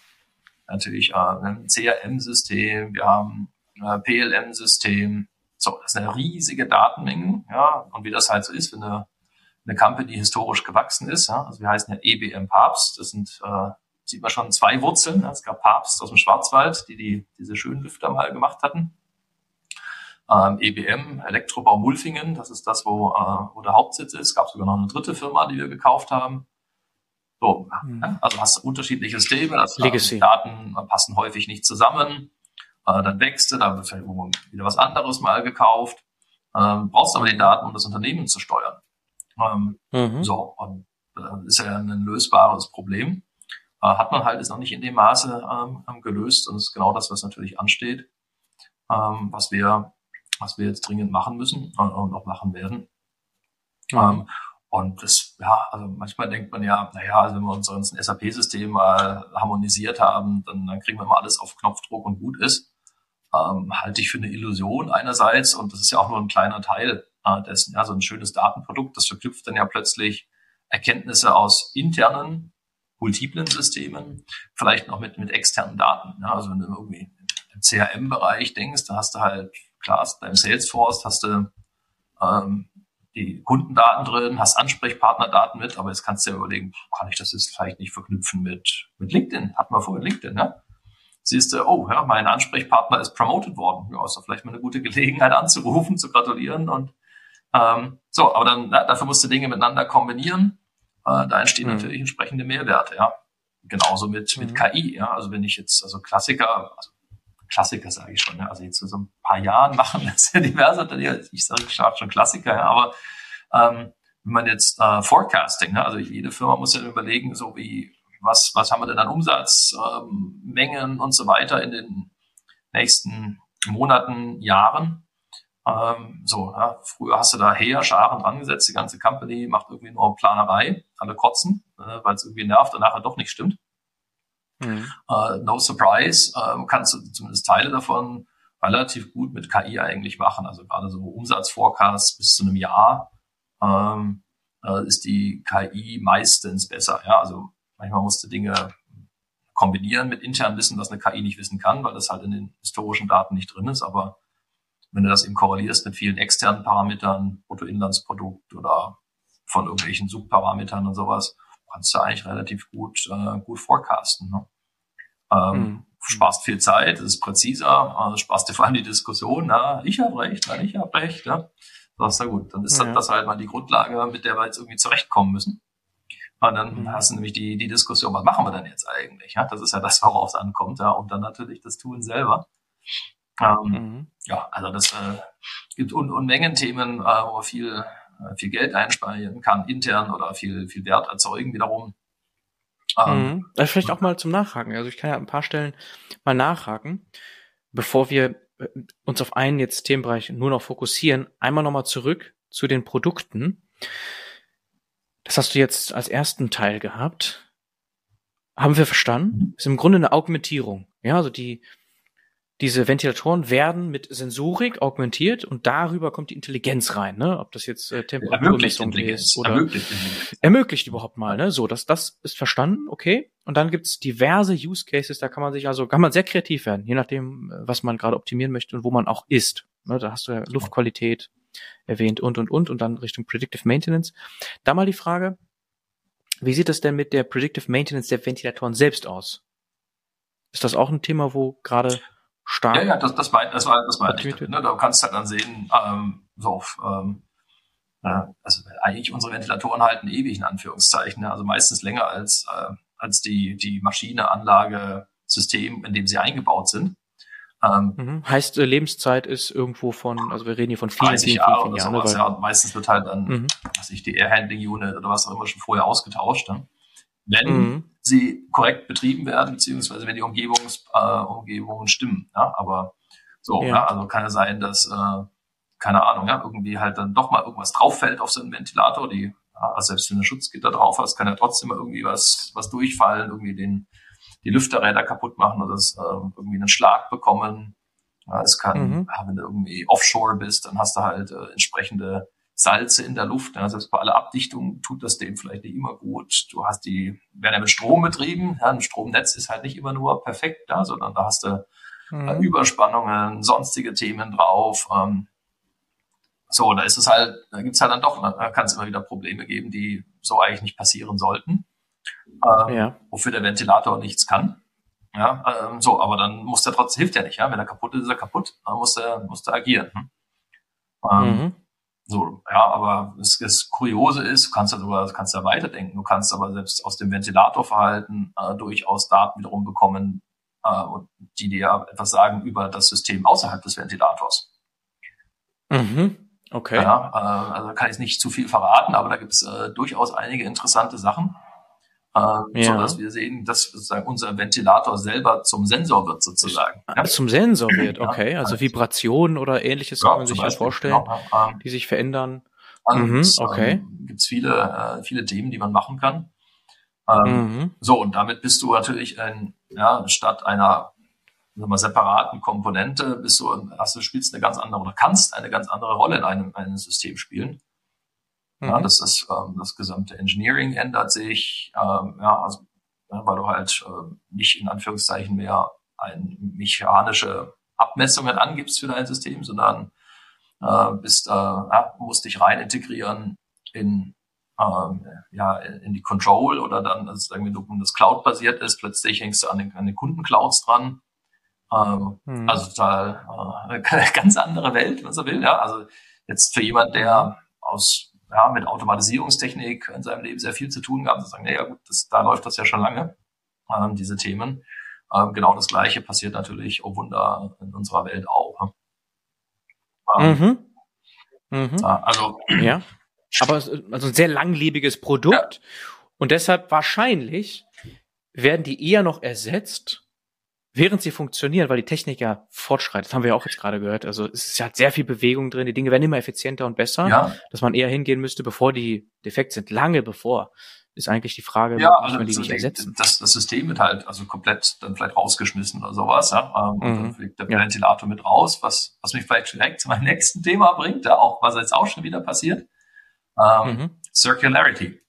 natürlich äh, ein CRM-System, wir haben ein äh, PLM-System. So, das sind eine riesige Datenmengen, ja, und wie das halt so ist, wenn eine, eine Company historisch gewachsen ist, ja, also wir heißen ja EBM Papst, das sind, äh, sieht man schon zwei Wurzeln, ja, es gab Papst aus dem Schwarzwald, die, die diese schönen Lüfter mal gemacht hatten. Ähm, EBM, Elektrobau Mulfingen, das ist das, wo, äh, wo der Hauptsitz ist. Es gab sogar noch eine dritte Firma, die wir gekauft haben. So, mhm. also hast du unterschiedliche Systeme, das Legacy. Daten passen häufig nicht zusammen, äh, dann wächst du, da wird vielleicht wieder was anderes mal gekauft, ähm, brauchst aber die Daten, um das Unternehmen zu steuern. Ähm, mhm. So, und äh, ist ja ein lösbares Problem. Äh, hat man halt ist noch nicht in dem Maße ähm, gelöst und das ist genau das, was natürlich ansteht, ähm, was wir, was wir jetzt dringend machen müssen und, und auch machen werden. Mhm. Ähm, und das, ja, also manchmal denkt man ja, naja, also wenn wir unser SAP-System mal harmonisiert haben, dann, dann kriegen wir mal alles auf Knopfdruck und gut ist. Ähm, halte ich für eine Illusion einerseits und das ist ja auch nur ein kleiner Teil äh, dessen. Ja, so ein schönes Datenprodukt, das verknüpft dann ja plötzlich Erkenntnisse aus internen, multiplen Systemen, vielleicht noch mit, mit externen Daten. Ja, also wenn du irgendwie im CRM-Bereich denkst, da hast du halt, klar, beim Salesforce hast du ähm, die Kundendaten drin, hast Ansprechpartnerdaten mit, aber jetzt kannst du ja überlegen, kann ich das jetzt vielleicht nicht verknüpfen mit, mit LinkedIn? Hatten wir vorher LinkedIn, ne? Siehst du, oh, ja, mein Ansprechpartner ist promoted worden. Ja, ist doch vielleicht mal eine gute Gelegenheit [laughs] anzurufen, zu gratulieren und ähm, so, aber dann, na, dafür musst du Dinge miteinander kombinieren. Äh, da entstehen mhm. natürlich entsprechende Mehrwerte, ja. Genauso mit, mhm. mit KI, ja. Also wenn ich jetzt, also Klassiker, also Klassiker sage ich schon, ne? also jetzt so ein paar Jahren [laughs] machen das ja diverse ich sage schon Klassiker, ja, aber ähm, wenn man jetzt äh, Forecasting, ne? also jede Firma muss ja überlegen, so wie, was, was haben wir denn an Umsatz, ähm, Mengen und so weiter in den nächsten Monaten, Jahren. Ähm, so, ja, früher hast du da her Scharen dran gesetzt, die ganze Company macht irgendwie nur Planerei, alle kotzen, äh, weil es irgendwie nervt und nachher doch nicht stimmt. Mhm. Uh, no surprise, uh, kannst du zumindest Teile davon relativ gut mit KI eigentlich machen. Also gerade so Umsatzforecasts bis zu einem Jahr ähm, äh, ist die KI meistens besser. Ja, also manchmal musst du Dinge kombinieren mit internem Wissen, was eine KI nicht wissen kann, weil das halt in den historischen Daten nicht drin ist. Aber wenn du das eben korrelierst mit vielen externen Parametern, Bruttoinlandsprodukt oder von irgendwelchen Subparametern und sowas, kannst du eigentlich relativ gut, äh, gut forecasten. Ne? Ähm, mhm. Sparst viel Zeit, es ist präziser, also sparst dir vor allem die Diskussion, na, ich habe recht, nein, ich habe recht. Ja? Das ist ja gut, dann ist ja. das halt mal die Grundlage, mit der wir jetzt irgendwie zurechtkommen müssen. Und dann mhm. hast du nämlich die, die Diskussion, was machen wir denn jetzt eigentlich? Ja, das ist ja das, worauf es ankommt, ja, und dann natürlich das Tun selber. Ähm, mhm. Ja, also das äh, gibt Un Unmengen Themen, äh, wo man viel, äh, viel Geld einsparen kann, intern oder viel, viel Wert erzeugen wiederum. Ähm, mhm. Also vielleicht auch mal zum Nachhaken. Also ich kann ja ein paar Stellen mal nachhaken, bevor wir äh, uns auf einen jetzt Themenbereich nur noch fokussieren. Einmal nochmal zurück zu den Produkten. Das hast du jetzt als ersten Teil gehabt. Haben wir verstanden? Ist im Grunde eine Augmentierung. Ja, also die, diese Ventilatoren werden mit Sensorik augmentiert und darüber kommt die Intelligenz rein, ne? Ob das jetzt äh, Temperaturmessung ist oder ermöglicht, ermöglicht überhaupt mal, ne? So, das das ist verstanden, okay. Und dann gibt's diverse Use Cases, da kann man sich also kann man sehr kreativ werden, je nachdem, äh, was man gerade optimieren möchte und wo man auch ist. Ne? Da hast du ja Luftqualität erwähnt und und und und dann Richtung Predictive Maintenance. Da mal die Frage, wie sieht das denn mit der Predictive Maintenance der Ventilatoren selbst aus? Ist das auch ein Thema, wo gerade stark. Ja, ja, das, das, mein, das war das meinte ich. Ne? Da kannst du halt dann sehen, ähm, so auf, ähm, äh, also eigentlich unsere Ventilatoren halten ewig in Anführungszeichen, ne? also meistens länger als, äh, als die, die Maschine, Anlage, System, in dem sie eingebaut sind. Ähm, mhm. Heißt, äh, Lebenszeit ist irgendwo von, also wir reden hier von vielen, 30 vielen, Jahre vielen, vielen Jahren. Sowas, ja, meistens wird halt dann, mhm. was ich, die Air Handling Unit oder was auch immer schon vorher ausgetauscht. Ne? Wenn mhm sie korrekt betrieben werden, beziehungsweise wenn die Umgebungs, äh, Umgebungen stimmen. Ja? Aber so, ja. ja. also kann ja sein, dass, äh, keine Ahnung, ja, irgendwie halt dann doch mal irgendwas drauf fällt auf so einen Ventilator, die, ja, also selbst wenn du Schutzgitter drauf hast, kann ja trotzdem mal irgendwie was, was durchfallen, irgendwie den, die Lüfterräder kaputt machen oder das, äh, irgendwie einen Schlag bekommen. Ja, es kann, mhm. wenn du irgendwie offshore bist, dann hast du halt äh, entsprechende Salze in der Luft. Ja, selbst bei aller Abdichtung tut das dem vielleicht nicht immer gut. Du hast die, werden ja mit Strom betrieben. Ja, ein Stromnetz ist halt nicht immer nur perfekt, ja, sondern da hast du mhm. äh, Überspannungen, sonstige Themen drauf. Ähm, so, da ist es halt, da gibt's halt dann doch, da kann es immer wieder Probleme geben, die so eigentlich nicht passieren sollten. Ähm, ja. Wofür der Ventilator nichts kann. Ja, ähm, so, aber dann muss der trotzdem, hilft ja nicht, ja. Wenn er kaputt ist, ist er kaputt, dann muss er, muss er agieren. Hm? Ähm, mhm. So, ja, aber das, das Kuriose ist, du kannst ja sogar, du kannst ja weiterdenken. Du kannst aber selbst aus dem Ventilatorverhalten äh, durchaus Daten wiederum bekommen, äh, die dir etwas sagen über das System außerhalb des Ventilators. Mhm. Okay. Ja, äh, also kann ich nicht zu viel verraten, aber da gibt's äh, durchaus einige interessante Sachen äh, ja. so dass wir sehen, dass sozusagen unser Ventilator selber zum Sensor wird sozusagen. Ja? Zum Sensor wird, okay. Also Vibrationen oder ähnliches ja, kann man sich ja vorstellen, genau, die sich verändern. Mhm, okay. Ähm, Gibt es viele, äh, viele Themen, die man machen kann. Ähm, mhm. So, und damit bist du natürlich in, ja, statt einer wir, separaten Komponente, bist du, hast du spielst eine ganz andere oder kannst eine ganz andere Rolle in einem, einem System spielen. Ja, mhm. das ist ähm, das gesamte Engineering ändert sich, ähm, ja, also, ja, weil du halt äh, nicht in Anführungszeichen mehr ein mechanische Abmessungen angibst für dein System, sondern äh, bist, äh, ja, musst dich rein integrieren in ähm, ja, in die Control oder dann, also wenn du das Cloud basiert ist, plötzlich hängst du an den, an den Kundenclouds dran. Ähm, mhm. Also total äh, [laughs] ganz andere Welt, wenn man so will. Ja, also jetzt für jemand, der aus ja, mit Automatisierungstechnik in seinem Leben sehr viel zu tun gehabt, zu sagen, naja gut, das, da läuft das ja schon lange, ähm, diese Themen. Ähm, genau das Gleiche passiert natürlich, oh Wunder, in unserer Welt auch. Ähm, mhm. Mhm. Also [clears throat] ja, aber also ein sehr langlebiges Produkt ja. und deshalb wahrscheinlich werden die eher noch ersetzt während sie funktionieren, weil die Technik ja fortschreitet, das haben wir ja auch jetzt gerade gehört. Also es ist ja sehr viel Bewegung drin, die Dinge werden immer effizienter und besser, ja. dass man eher hingehen müsste, bevor die defekt sind, lange bevor. Ist eigentlich die Frage, ja, also man die nicht ersetzen. Das, das System wird halt also komplett dann vielleicht rausgeschmissen oder sowas, ja. Ähm, mhm. Und dann fliegt der ja. Ventilator mit raus, was, was mich vielleicht direkt zu meinem nächsten Thema bringt, ja, auch was jetzt auch schon wieder passiert. Ähm, mhm. Circularity.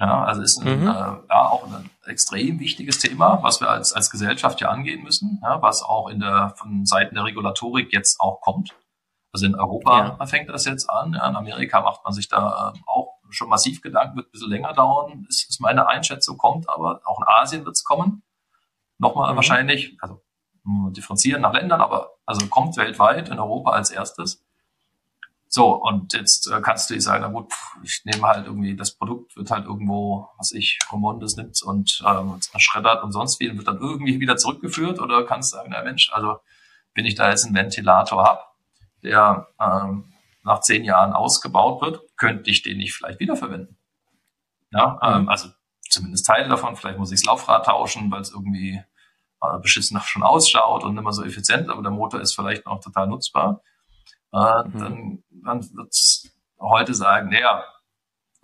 Ja, also ist ein, mhm. äh, ja, auch ein extrem wichtiges Thema, was wir als, als Gesellschaft ja angehen müssen, ja, was auch in der, von Seiten der Regulatorik jetzt auch kommt. Also in Europa ja. fängt das jetzt an. Ja, in Amerika macht man sich da ähm, auch schon massiv Gedanken, wird ein bisschen länger dauern, ist, ist meine Einschätzung, kommt aber auch in Asien wird es kommen. Nochmal mhm. wahrscheinlich, also differenzieren nach Ländern, aber also kommt weltweit, in Europa als erstes. So, und jetzt äh, kannst du dir sagen, na gut, ich nehme halt irgendwie, das Produkt wird halt irgendwo, was ich, Romondes nimmt und ähm, schreddert und sonst wie, wird dann irgendwie wieder zurückgeführt oder kannst sagen, na Mensch, also wenn ich da jetzt einen Ventilator hab, der ähm, nach zehn Jahren ausgebaut wird, könnte ich den nicht vielleicht wiederverwenden. Ja, ähm, mhm. also zumindest Teile davon, vielleicht muss ich das Laufrad tauschen, weil es irgendwie äh, beschissen schon ausschaut und nicht mehr so effizient, aber der Motor ist vielleicht noch total nutzbar äh, mhm. dann, dann wird's heute sagen, naja,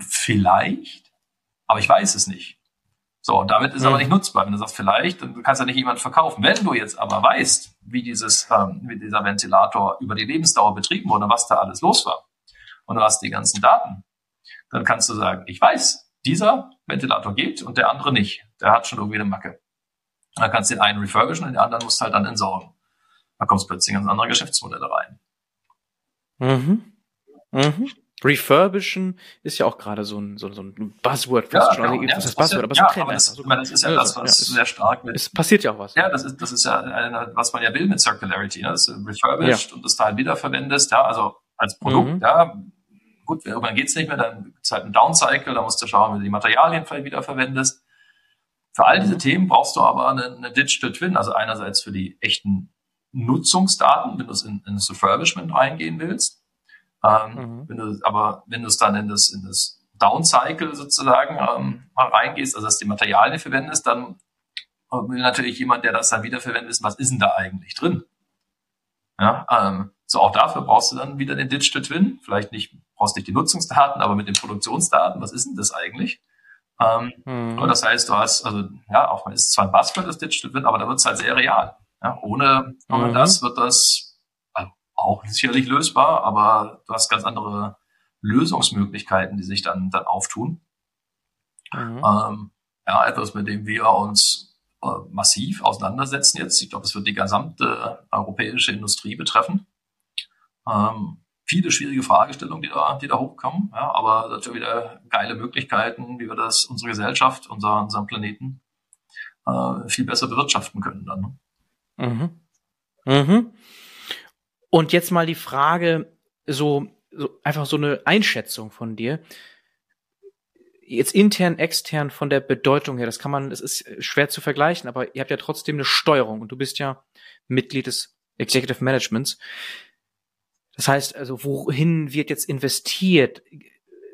vielleicht, aber ich weiß es nicht. So, und damit ist mhm. aber nicht nutzbar. Wenn du sagst, vielleicht, dann kannst du ja nicht jemand verkaufen. Wenn du jetzt aber weißt, wie dieses, ähm, wie dieser Ventilator über die Lebensdauer betrieben wurde, was da alles los war, und du hast die ganzen Daten, dann kannst du sagen, ich weiß, dieser Ventilator geht und der andere nicht. Der hat schon irgendwie eine Macke. Dann kannst du den einen refurbischen und den anderen musst du halt dann entsorgen. Da kommst plötzlich ganz andere Geschäftsmodelle rein. Mhm. Mhm. Refurbischen ist ja auch gerade so ein, so, so ein Buzzword. Ja, schon. Genau. Ja, das, das Buzzword, aber so ja, aber das, so das ist ja das, was ja, sehr stark mit. Es passiert ja auch was. Ja, das ist, das ist ja, eine, was man ja will mit Circularity. Ne? Das ist refurbished ja. und das Teil wiederverwendest, ja, also als Produkt, mhm. ja. Gut, irgendwann geht's nicht mehr, dann gibt's halt einen Downcycle, da musst du schauen, wie du die Materialien vielleicht wiederverwendest. Für all diese Themen brauchst du aber eine, eine Digital Twin, also einerseits für die echten Nutzungsdaten, wenn du es in, in das Refurbishment reingehen willst. Ähm, mhm. Wenn du, aber wenn du es dann in das, in das Downcycle sozusagen ähm, mal reingehst, also dass die Materialien verwendest, dann will natürlich jemand, der das dann wiederverwendet, wissen, was ist denn da eigentlich drin? Ja, ähm, so auch dafür brauchst du dann wieder den Digital Twin. Vielleicht nicht, brauchst nicht die Nutzungsdaten, aber mit den Produktionsdaten, was ist denn das eigentlich? Ähm, mhm. Und das heißt, du hast, also ja, auch ist zwar ein Buzzword, das Digital Twin, aber da wird es halt sehr real. Ja, ohne, ohne mhm. das wird das also auch sicherlich lösbar, aber du hast ganz andere Lösungsmöglichkeiten, die sich dann, dann auftun. Mhm. Ähm, ja, etwas, mit dem wir uns äh, massiv auseinandersetzen jetzt. Ich glaube, es wird die gesamte europäische Industrie betreffen. Ähm, viele schwierige Fragestellungen, die da, die da hochkommen, ja, aber natürlich wieder geile Möglichkeiten, wie wir das, unsere Gesellschaft, unser, unseren Planeten äh, viel besser bewirtschaften können dann. Mhm. Mhm. Und jetzt mal die Frage, so, so einfach so eine Einschätzung von dir. Jetzt intern, extern von der Bedeutung her, das kann man, es ist schwer zu vergleichen, aber ihr habt ja trotzdem eine Steuerung und du bist ja Mitglied des Executive Managements. Das heißt also, wohin wird jetzt investiert?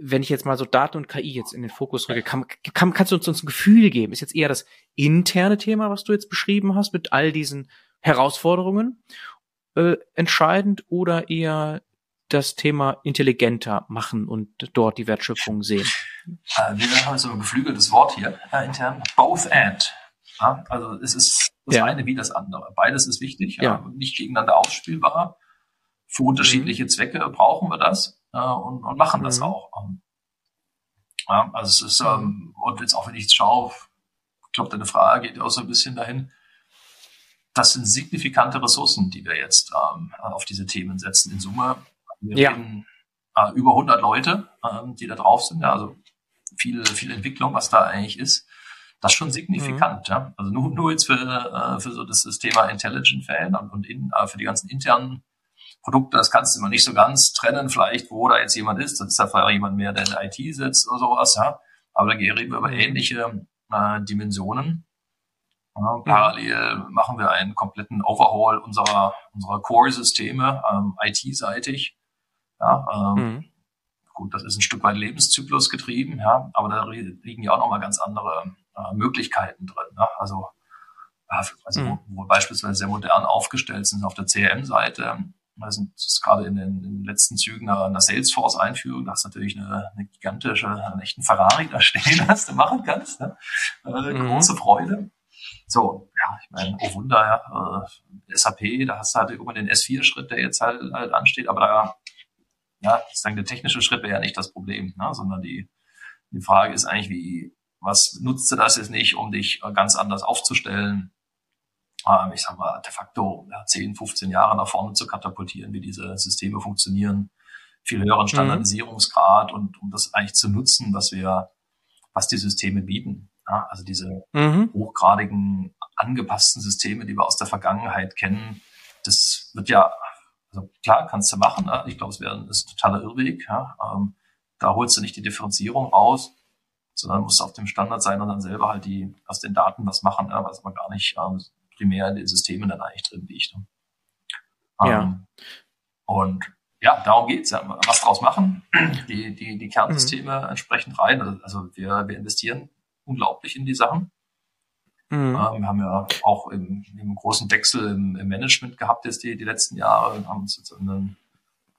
Wenn ich jetzt mal so Daten und KI jetzt in den Fokus rücke, kann, kann, kannst du uns, uns ein Gefühl geben? Ist jetzt eher das interne Thema, was du jetzt beschrieben hast, mit all diesen Herausforderungen äh, entscheidend oder eher das Thema intelligenter machen und dort die Wertschöpfung sehen? Äh, wir haben so ein geflügeltes Wort hier äh, intern. Both and. Ja, also es ist das ja. eine wie das andere. Beides ist wichtig, ja. ja nicht gegeneinander ausspielbar. Für unterschiedliche mhm. Zwecke brauchen wir das äh, und, und machen das mhm. auch. Ähm, ja, also es ist, ähm, und jetzt auch wenn ich schaue, ich glaube, deine Frage geht auch so ein bisschen dahin, das sind signifikante Ressourcen, die wir jetzt ähm, auf diese Themen setzen. In Summe wir ja. reden äh, über 100 Leute, ähm, die da drauf sind. Ja, also viel, viel Entwicklung, was da eigentlich ist. Das ist schon signifikant. Mhm. Ja. Also nur, nur jetzt für, äh, für so das, das Thema Intelligent Fan und, und in, äh, für die ganzen internen Produkte, das kannst du immer nicht so ganz trennen, vielleicht, wo da jetzt jemand ist. Das ist da vielleicht jemand mehr, der in der IT sitzt oder sowas, ja. Aber da reden wir über ähnliche äh, Dimensionen. Ja, parallel mhm. machen wir einen kompletten Overhaul unserer, unserer Core-Systeme, ähm, IT-seitig. Ja, ähm, mhm. Gut, das ist ein Stück weit Lebenszyklus getrieben, ja, aber da liegen ja auch nochmal ganz andere äh, Möglichkeiten drin. Ne? Also, also mhm. wo, wo beispielsweise sehr modern aufgestellt sind auf der CRM-Seite, wir sind gerade in den, in den, letzten Zügen einer, einer Salesforce-Einführung. Das ist natürlich eine, eine gigantische, einen echten Ferrari da stehen, [laughs] was du machen kannst. Ne? Äh, mhm. Große Freude. So, ja, ich meine, oh Wunder, ja, äh, SAP, da hast du halt irgendwann den S4-Schritt, der jetzt halt, halt ansteht, aber da, ja, ich sage, der technische Schritt wäre ja nicht das Problem, ne? sondern die, die Frage ist eigentlich, wie, was nutzt du das jetzt nicht, um dich ganz anders aufzustellen? Ähm, ich sag mal, de facto ja, 10, 15 Jahre nach vorne zu katapultieren, wie diese Systeme funktionieren, viel höheren mhm. Standardisierungsgrad mhm. und um das eigentlich zu nutzen, was wir, was die Systeme bieten. Ja, also diese mhm. hochgradigen angepassten Systeme, die wir aus der Vergangenheit kennen, das wird ja, also klar, kannst du machen. Ne? Ich glaube, es wäre ein totaler Irrweg. Ja? Ähm, da holst du nicht die Differenzierung raus, sondern musst auf dem Standard sein und dann selber halt die aus den Daten was machen, ja? was aber gar nicht ähm, primär in den Systemen dann eigentlich drin liegt. Ne? Ja. Ähm, und ja, darum geht's ja. Was draus machen, die, die, die Kernsysteme mhm. entsprechend rein. Also wir, wir investieren unglaublich in die Sachen. Mhm. Ähm, wir haben ja auch im, im großen Wechsel im, im, Management gehabt jetzt die, die letzten Jahre und haben uns jetzt in einem,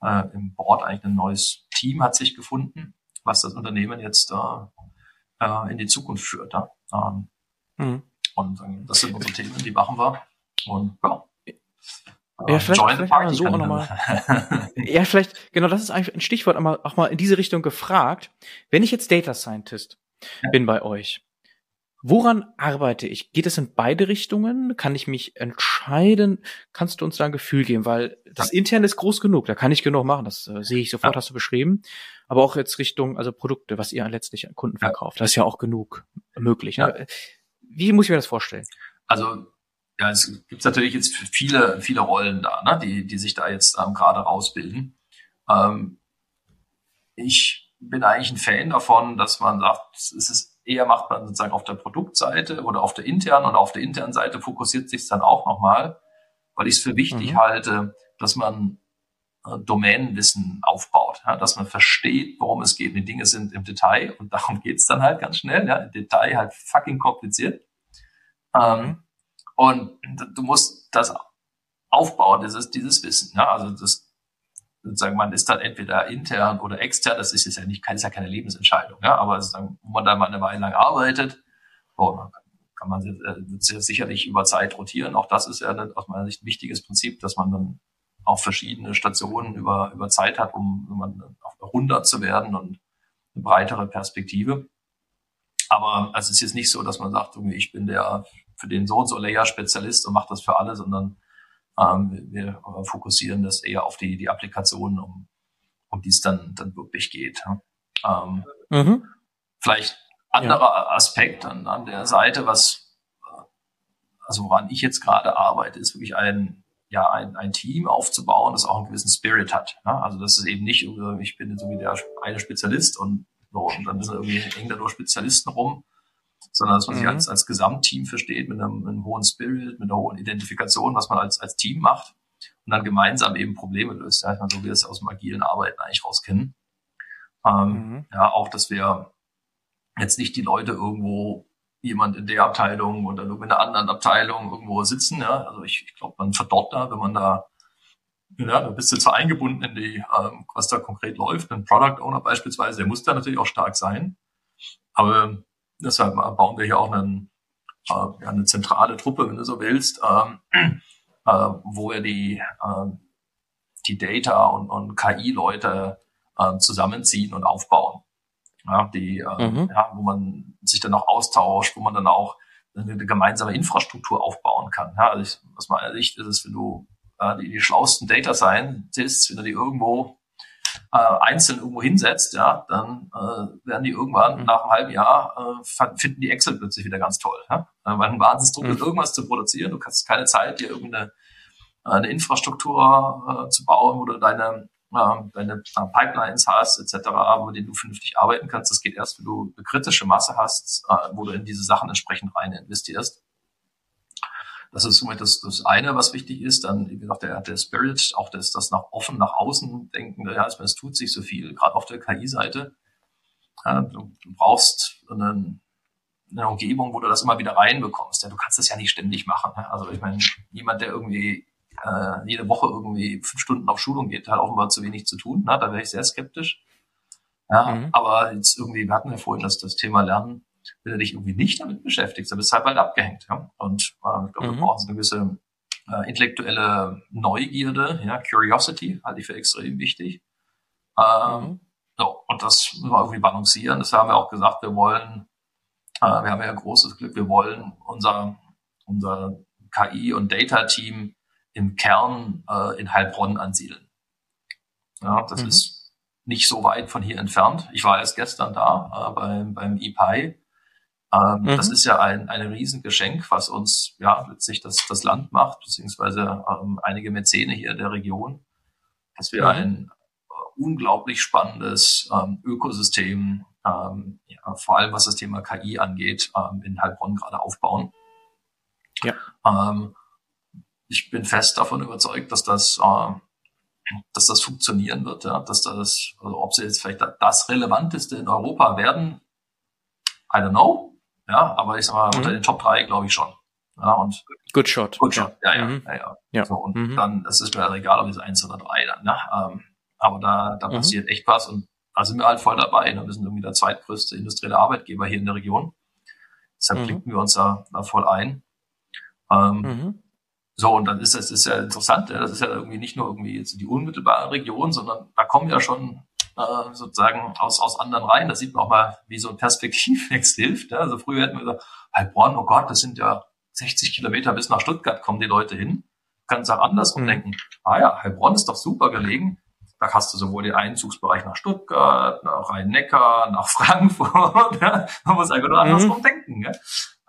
äh, im Board eigentlich ein neues Team hat sich gefunden, was das Unternehmen jetzt äh, äh, in die Zukunft führt. Ja? Ähm, mhm. Und das sind unsere Themen, die machen wir. Und ja. Ja, vielleicht, vielleicht mal so auch nochmal. ja, vielleicht, genau, das ist eigentlich ein Stichwort, aber auch mal in diese Richtung gefragt. Wenn ich jetzt Data Scientist ja. bin bei euch, Woran arbeite ich? Geht es in beide Richtungen? Kann ich mich entscheiden? Kannst du uns da ein Gefühl geben? Weil das interne ist groß genug, da kann ich genug machen, das äh, sehe ich sofort, ja. hast du beschrieben. Aber auch jetzt Richtung, also Produkte, was ihr letztlich an Kunden verkauft, das ist ja auch genug möglich. Ne? Wie muss ich mir das vorstellen? Also ja, es gibt natürlich jetzt viele, viele Rollen da, ne, die, die sich da jetzt ähm, gerade rausbilden. Ähm, ich bin eigentlich ein Fan davon, dass man sagt, es ist eher macht man sozusagen auf der Produktseite oder auf der internen und auf der internen Seite fokussiert sich dann auch nochmal, weil ich es für wichtig mhm. halte, dass man Domänenwissen aufbaut, ja, dass man versteht, worum es geht. Die Dinge sind im Detail und [laughs] darum geht's dann halt ganz schnell. Ja, Im Detail halt fucking kompliziert. Ähm, mhm. und du musst das aufbauen, dieses, dieses Wissen. Ja, also das sozusagen, man ist dann entweder intern oder extern, das ist ja nicht, ist ja keine Lebensentscheidung, ja, aber sozusagen, wo man da mal eine Weile lang arbeitet, oh, kann man äh, sicherlich über Zeit rotieren. Auch das ist ja aus meiner Sicht ein wichtiges Prinzip, dass man dann auch verschiedene Stationen über, über Zeit hat, um, um man auf 100 zu werden und eine breitere Perspektive. Aber es ist jetzt nicht so, dass man sagt, ich bin der für den so und so Layer Spezialist und mache das für alle, sondern ähm, wir fokussieren das eher auf die, die Applikationen, um, um die es dann, dann wirklich geht. Ähm, mhm. Vielleicht anderer ja. Aspekt an, an der Seite, was, also woran ich jetzt gerade arbeite, ist wirklich ein, ja, ein, ein Team aufzubauen, das auch einen gewissen Spirit hat. Ja? Also das ist eben nicht, ich bin so wie der eine Spezialist und, so, und dann sind irgendwie hängen da nur Spezialisten rum, sondern dass man mhm. sich als, als Gesamtteam versteht, mit einem, mit einem hohen Spirit, mit einer hohen Identifikation, was man als, als Team macht und dann gemeinsam eben Probleme löst. Ja, ich meine, so wie wir es aus dem agilen Arbeiten eigentlich rauskennen. Ähm, mhm. Ja, auch, dass wir jetzt nicht die Leute irgendwo jemand in der Abteilung oder in einer anderen Abteilung irgendwo sitzen. Ja, also ich, ich glaube, man verdorrt da, wenn man da ja, da bist du zwar eingebunden in die, ähm, was da konkret läuft. Ein Product Owner beispielsweise, der muss da natürlich auch stark sein. Aber Deshalb bauen wir hier auch einen, äh, eine zentrale Truppe, wenn du so willst, ähm, äh, wo wir die, äh, die Data- und, und KI-Leute äh, zusammenziehen und aufbauen. Ja, die, äh, mhm. ja, wo man sich dann auch austauscht, wo man dann auch eine, gemeinsame Infrastruktur aufbauen kann. Ja, also ich, aus meiner Sicht ist es, wenn du äh, die, die schlauesten Data Scientists, wenn du die irgendwo äh, einzeln irgendwo hinsetzt, ja, dann äh, werden die irgendwann mhm. nach einem halben Jahr äh, finden die Excel plötzlich wieder ganz toll. Ja? Äh, weil ein Wahnsinnsdruck mhm. ist, irgendwas zu produzieren. Du hast keine Zeit, dir irgendeine eine Infrastruktur äh, zu bauen, wo du deine äh, deine äh, Pipelines hast, etc., mit denen du vernünftig arbeiten kannst. Das geht erst, wenn du eine kritische Masse hast, äh, wo du in diese Sachen entsprechend rein investierst. Das ist somit das, das eine, was wichtig ist. Dann, wie gesagt, der, der Spirit, auch das, das nach offen, nach außen denken. Ja, es tut sich so viel, gerade auf der KI-Seite. Ja, du, du, brauchst eine, eine Umgebung, wo du das immer wieder reinbekommst. Ja, du kannst das ja nicht ständig machen. Also ich meine, jemand, der irgendwie äh, jede Woche irgendwie fünf Stunden auf Schulung geht, hat offenbar zu wenig zu tun. Ne? Da wäre ich sehr skeptisch. Ja, mhm. aber jetzt irgendwie, wir hatten ja vorhin das, das Thema Lernen wenn du dich irgendwie nicht damit beschäftigst, dann bist du halt bald abgehängt. Ja? Und äh, ich glaube, mhm. wir brauchen eine gewisse äh, intellektuelle Neugierde, ja, Curiosity halte ich für extrem wichtig. Ähm, mhm. so, und das müssen wir irgendwie balancieren. Das haben wir auch gesagt, wir wollen, äh, wir haben ja großes Glück, wir wollen unser, unser KI und Data-Team im Kern äh, in Heilbronn ansiedeln. Ja, das mhm. ist nicht so weit von hier entfernt. Ich war erst gestern da äh, beim, beim EPI. Ähm, mhm. Das ist ja ein, ein Riesengeschenk, was uns ja letztlich das, das Land macht, beziehungsweise ähm, einige Mäzene hier der Region, dass wir mhm. ein äh, unglaublich spannendes ähm, Ökosystem, ähm, ja, vor allem was das Thema KI angeht, ähm, in Heilbronn gerade aufbauen. Ja. Ähm, ich bin fest davon überzeugt, dass das, äh, dass das funktionieren wird, ja, dass das, also ob sie jetzt vielleicht das relevanteste in Europa werden, I don't know, ja, aber ich sag mal, mhm. unter den Top 3 glaube ich schon. Ja, und Good Shot. Good Shot, ja, ja, mhm. ja, ja. ja. So, und mhm. dann, es ist mir halt egal, ob es eins oder drei dann, ne? Ähm, aber da, da mhm. passiert echt was und da sind wir halt voll dabei. Ne? Wir sind irgendwie der zweitgrößte industrielle Arbeitgeber hier in der Region. Deshalb mhm. wir uns da, da voll ein. Ähm, mhm. So, und dann ist das ist ja interessant, ja, das ist ja irgendwie nicht nur irgendwie jetzt die unmittelbare Region, sondern da kommen ja schon äh, sozusagen aus, aus anderen Reihen. Da sieht man auch mal, wie so ein Perspektivwechsel [laughs] hilft. Ja. Also früher hätten wir gesagt, Heilbronn, oh Gott, das sind ja 60 Kilometer bis nach Stuttgart kommen die Leute hin. Kannst auch andersrum mhm. denken. Ah ja, Heilbronn ist doch super gelegen. Da hast du sowohl den Einzugsbereich nach Stuttgart, nach Rhein-Neckar, nach [laughs] Frankfurt. Ja. Man muss einfach nur andersrum mhm. denken. Ja.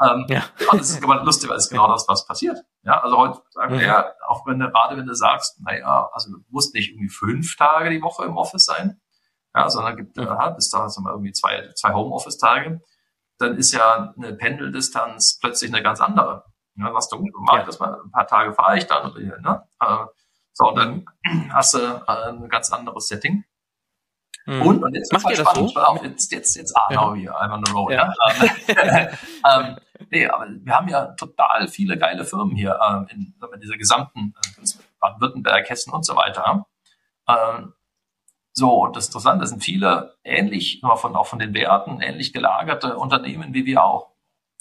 Ähm, ja. ja, das ist aber lustig, weil es genau das, was passiert. Ja, also heute sagen wir, ja, auch wenn du, gerade wenn du sagst, naja, also du musst nicht irgendwie fünf Tage die Woche im Office sein, ja, sondern gibt, mhm. äh, bis da sind wir irgendwie zwei, zwei Homeoffice-Tage, dann ist ja eine Pendeldistanz plötzlich eine ganz andere. Ja, sagst du, mal, ja. das mal ein paar Tage fahre ich dann oder hier, ne? So, dann hast du äh, ein ganz anderes Setting. Mhm. Und, und jetzt Macht ihr das so? Auf, jetzt, jetzt, jetzt Ahnau ja. hier, I'm on the road. Ja. Ja. [laughs] ähm, nee, aber wir haben ja total viele geile Firmen hier ähm, in, in dieser gesamten äh, Baden-Württemberg, Hessen und so weiter. Ähm, so, das Interessante sind viele ähnlich, von, auch von den Werten, ähnlich gelagerte Unternehmen wie wir auch.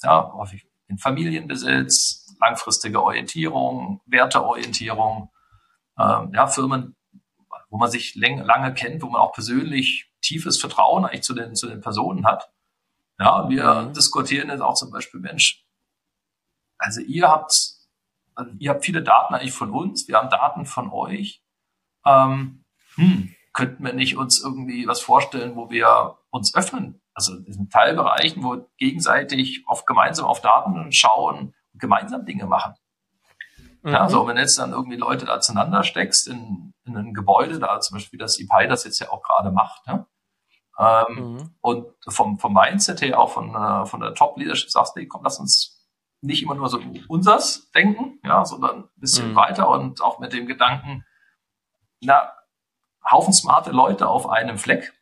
Ja, häufig in Familienbesitz, langfristige Orientierung, Werteorientierung. Ähm, ja, Firmen, wo man sich lange kennt, wo man auch persönlich tiefes Vertrauen eigentlich zu den, zu den Personen hat. Ja, wir mhm. diskutieren jetzt auch zum Beispiel, Mensch, also ihr habt, also ihr habt viele Daten eigentlich von uns, wir haben Daten von euch. Ähm, hm, könnten wir nicht uns irgendwie was vorstellen, wo wir uns öffnen? Also in Teilbereichen, wo gegenseitig auf gemeinsam auf Daten schauen und gemeinsam Dinge machen. Mhm. Ja, also wenn jetzt dann irgendwie Leute da zueinander steckst in, in ein Gebäude, da zum Beispiel das IPI das jetzt ja auch gerade macht, ne? Ähm, mhm. Und vom, vom Mindset her, auch von, äh, von der Top-Leadership sagst du, komm, lass uns nicht immer nur so unsers denken, ja, sondern ein bisschen mhm. weiter und auch mit dem Gedanken, na, Haufen smarte Leute auf einem Fleck,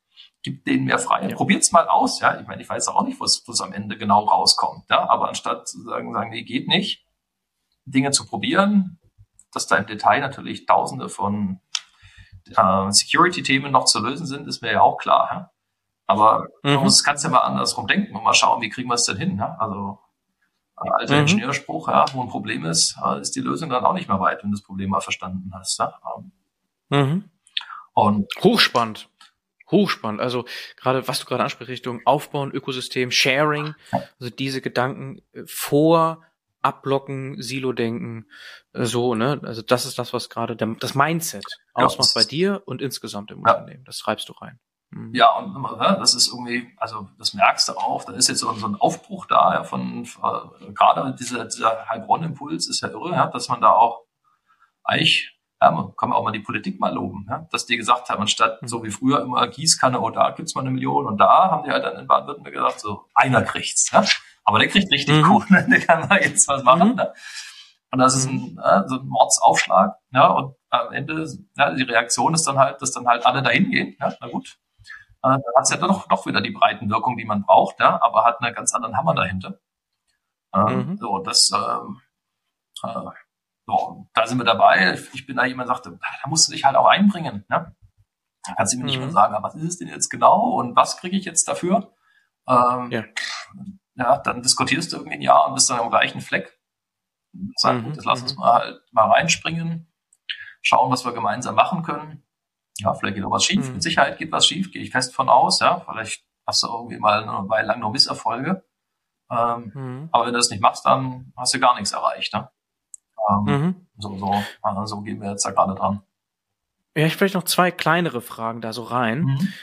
gibt denen mehr Freiheit. Ja. Probiert's mal aus, ja. Ich meine, ich weiß auch nicht, wo es am Ende genau rauskommt, ja. Aber anstatt zu sagen, sagen, nee, geht nicht, Dinge zu probieren, dass da im Detail natürlich tausende von äh, Security-Themen noch zu lösen sind, ist mir ja auch klar, ja. Aber mhm. man muss, kannst ja mal andersrum denken und mal schauen, wie kriegen wir es denn hin, ja. Also, äh, alter mhm. Ingenieurspruch, ja, wo ein Problem ist, äh, ist die Lösung dann auch nicht mehr weit, wenn du das Problem mal verstanden hast, ja. Mhm. Und Hochspannend. Hochspannend. Also gerade, was du gerade ansprichst, Richtung Aufbauen, Ökosystem, Sharing, also diese Gedanken äh, vor, abblocken, Silo-Denken, äh, so, ne? Also das ist das, was gerade das Mindset ja, ausmacht bei dir und insgesamt im ja. Unternehmen. Das schreibst du rein. Mhm. Ja, und das ist irgendwie, also das merkst du auch, da ist jetzt so, ein Aufbruch da, ja, von äh, gerade dieser, dieser Heilbronn-Impuls ist ja irre, ja, dass man da auch eigentlich ja, man kann auch mal die Politik mal loben, ja, dass die gesagt haben, anstatt mhm. so wie früher immer Gießkanne, oh, da gibt's mal eine Million und da haben die halt dann in Baden-Württemberg gesagt, so einer kriegt's. Ja? Aber der kriegt richtig mhm. Kohle, [laughs] der kann mal jetzt was machen. Mhm. Ne? Und das ist ein, ja, so ein Mordsaufschlag. Ja, und am Ende, ja, die Reaktion ist dann halt, dass dann halt alle dahin gehen. Ja, na gut. Äh, dann hat's ja doch, doch wieder die Breitenwirkung, die man braucht, ja, aber hat einen ganz anderen Hammer dahinter. Ähm, mhm. So, das ähm, äh, so, da sind wir dabei. Ich bin da jemand, sagte, da musst du dich halt auch einbringen. Ne? Da kannst du mir mhm. nicht mehr sagen, was ist es denn jetzt genau und was kriege ich jetzt dafür? Ähm, ja. Ja, dann diskutierst du irgendwie ein Jahr und bist dann am gleichen Fleck. Sag, mhm. gut, jetzt lass uns mhm. mal halt mal reinspringen, schauen, was wir gemeinsam machen können. Ja, vielleicht geht auch was schief. Mhm. Mit Sicherheit geht was schief, gehe ich fest von aus. Ja, vielleicht hast du irgendwie mal eine Weile lang noch Misserfolge. Ähm, mhm. Aber wenn du das nicht machst, dann hast du gar nichts erreicht. Ne? Ähm, mhm. So, so, so gehen wir jetzt da gerade dran. Ja, ich vielleicht noch zwei kleinere Fragen da so rein. Mhm.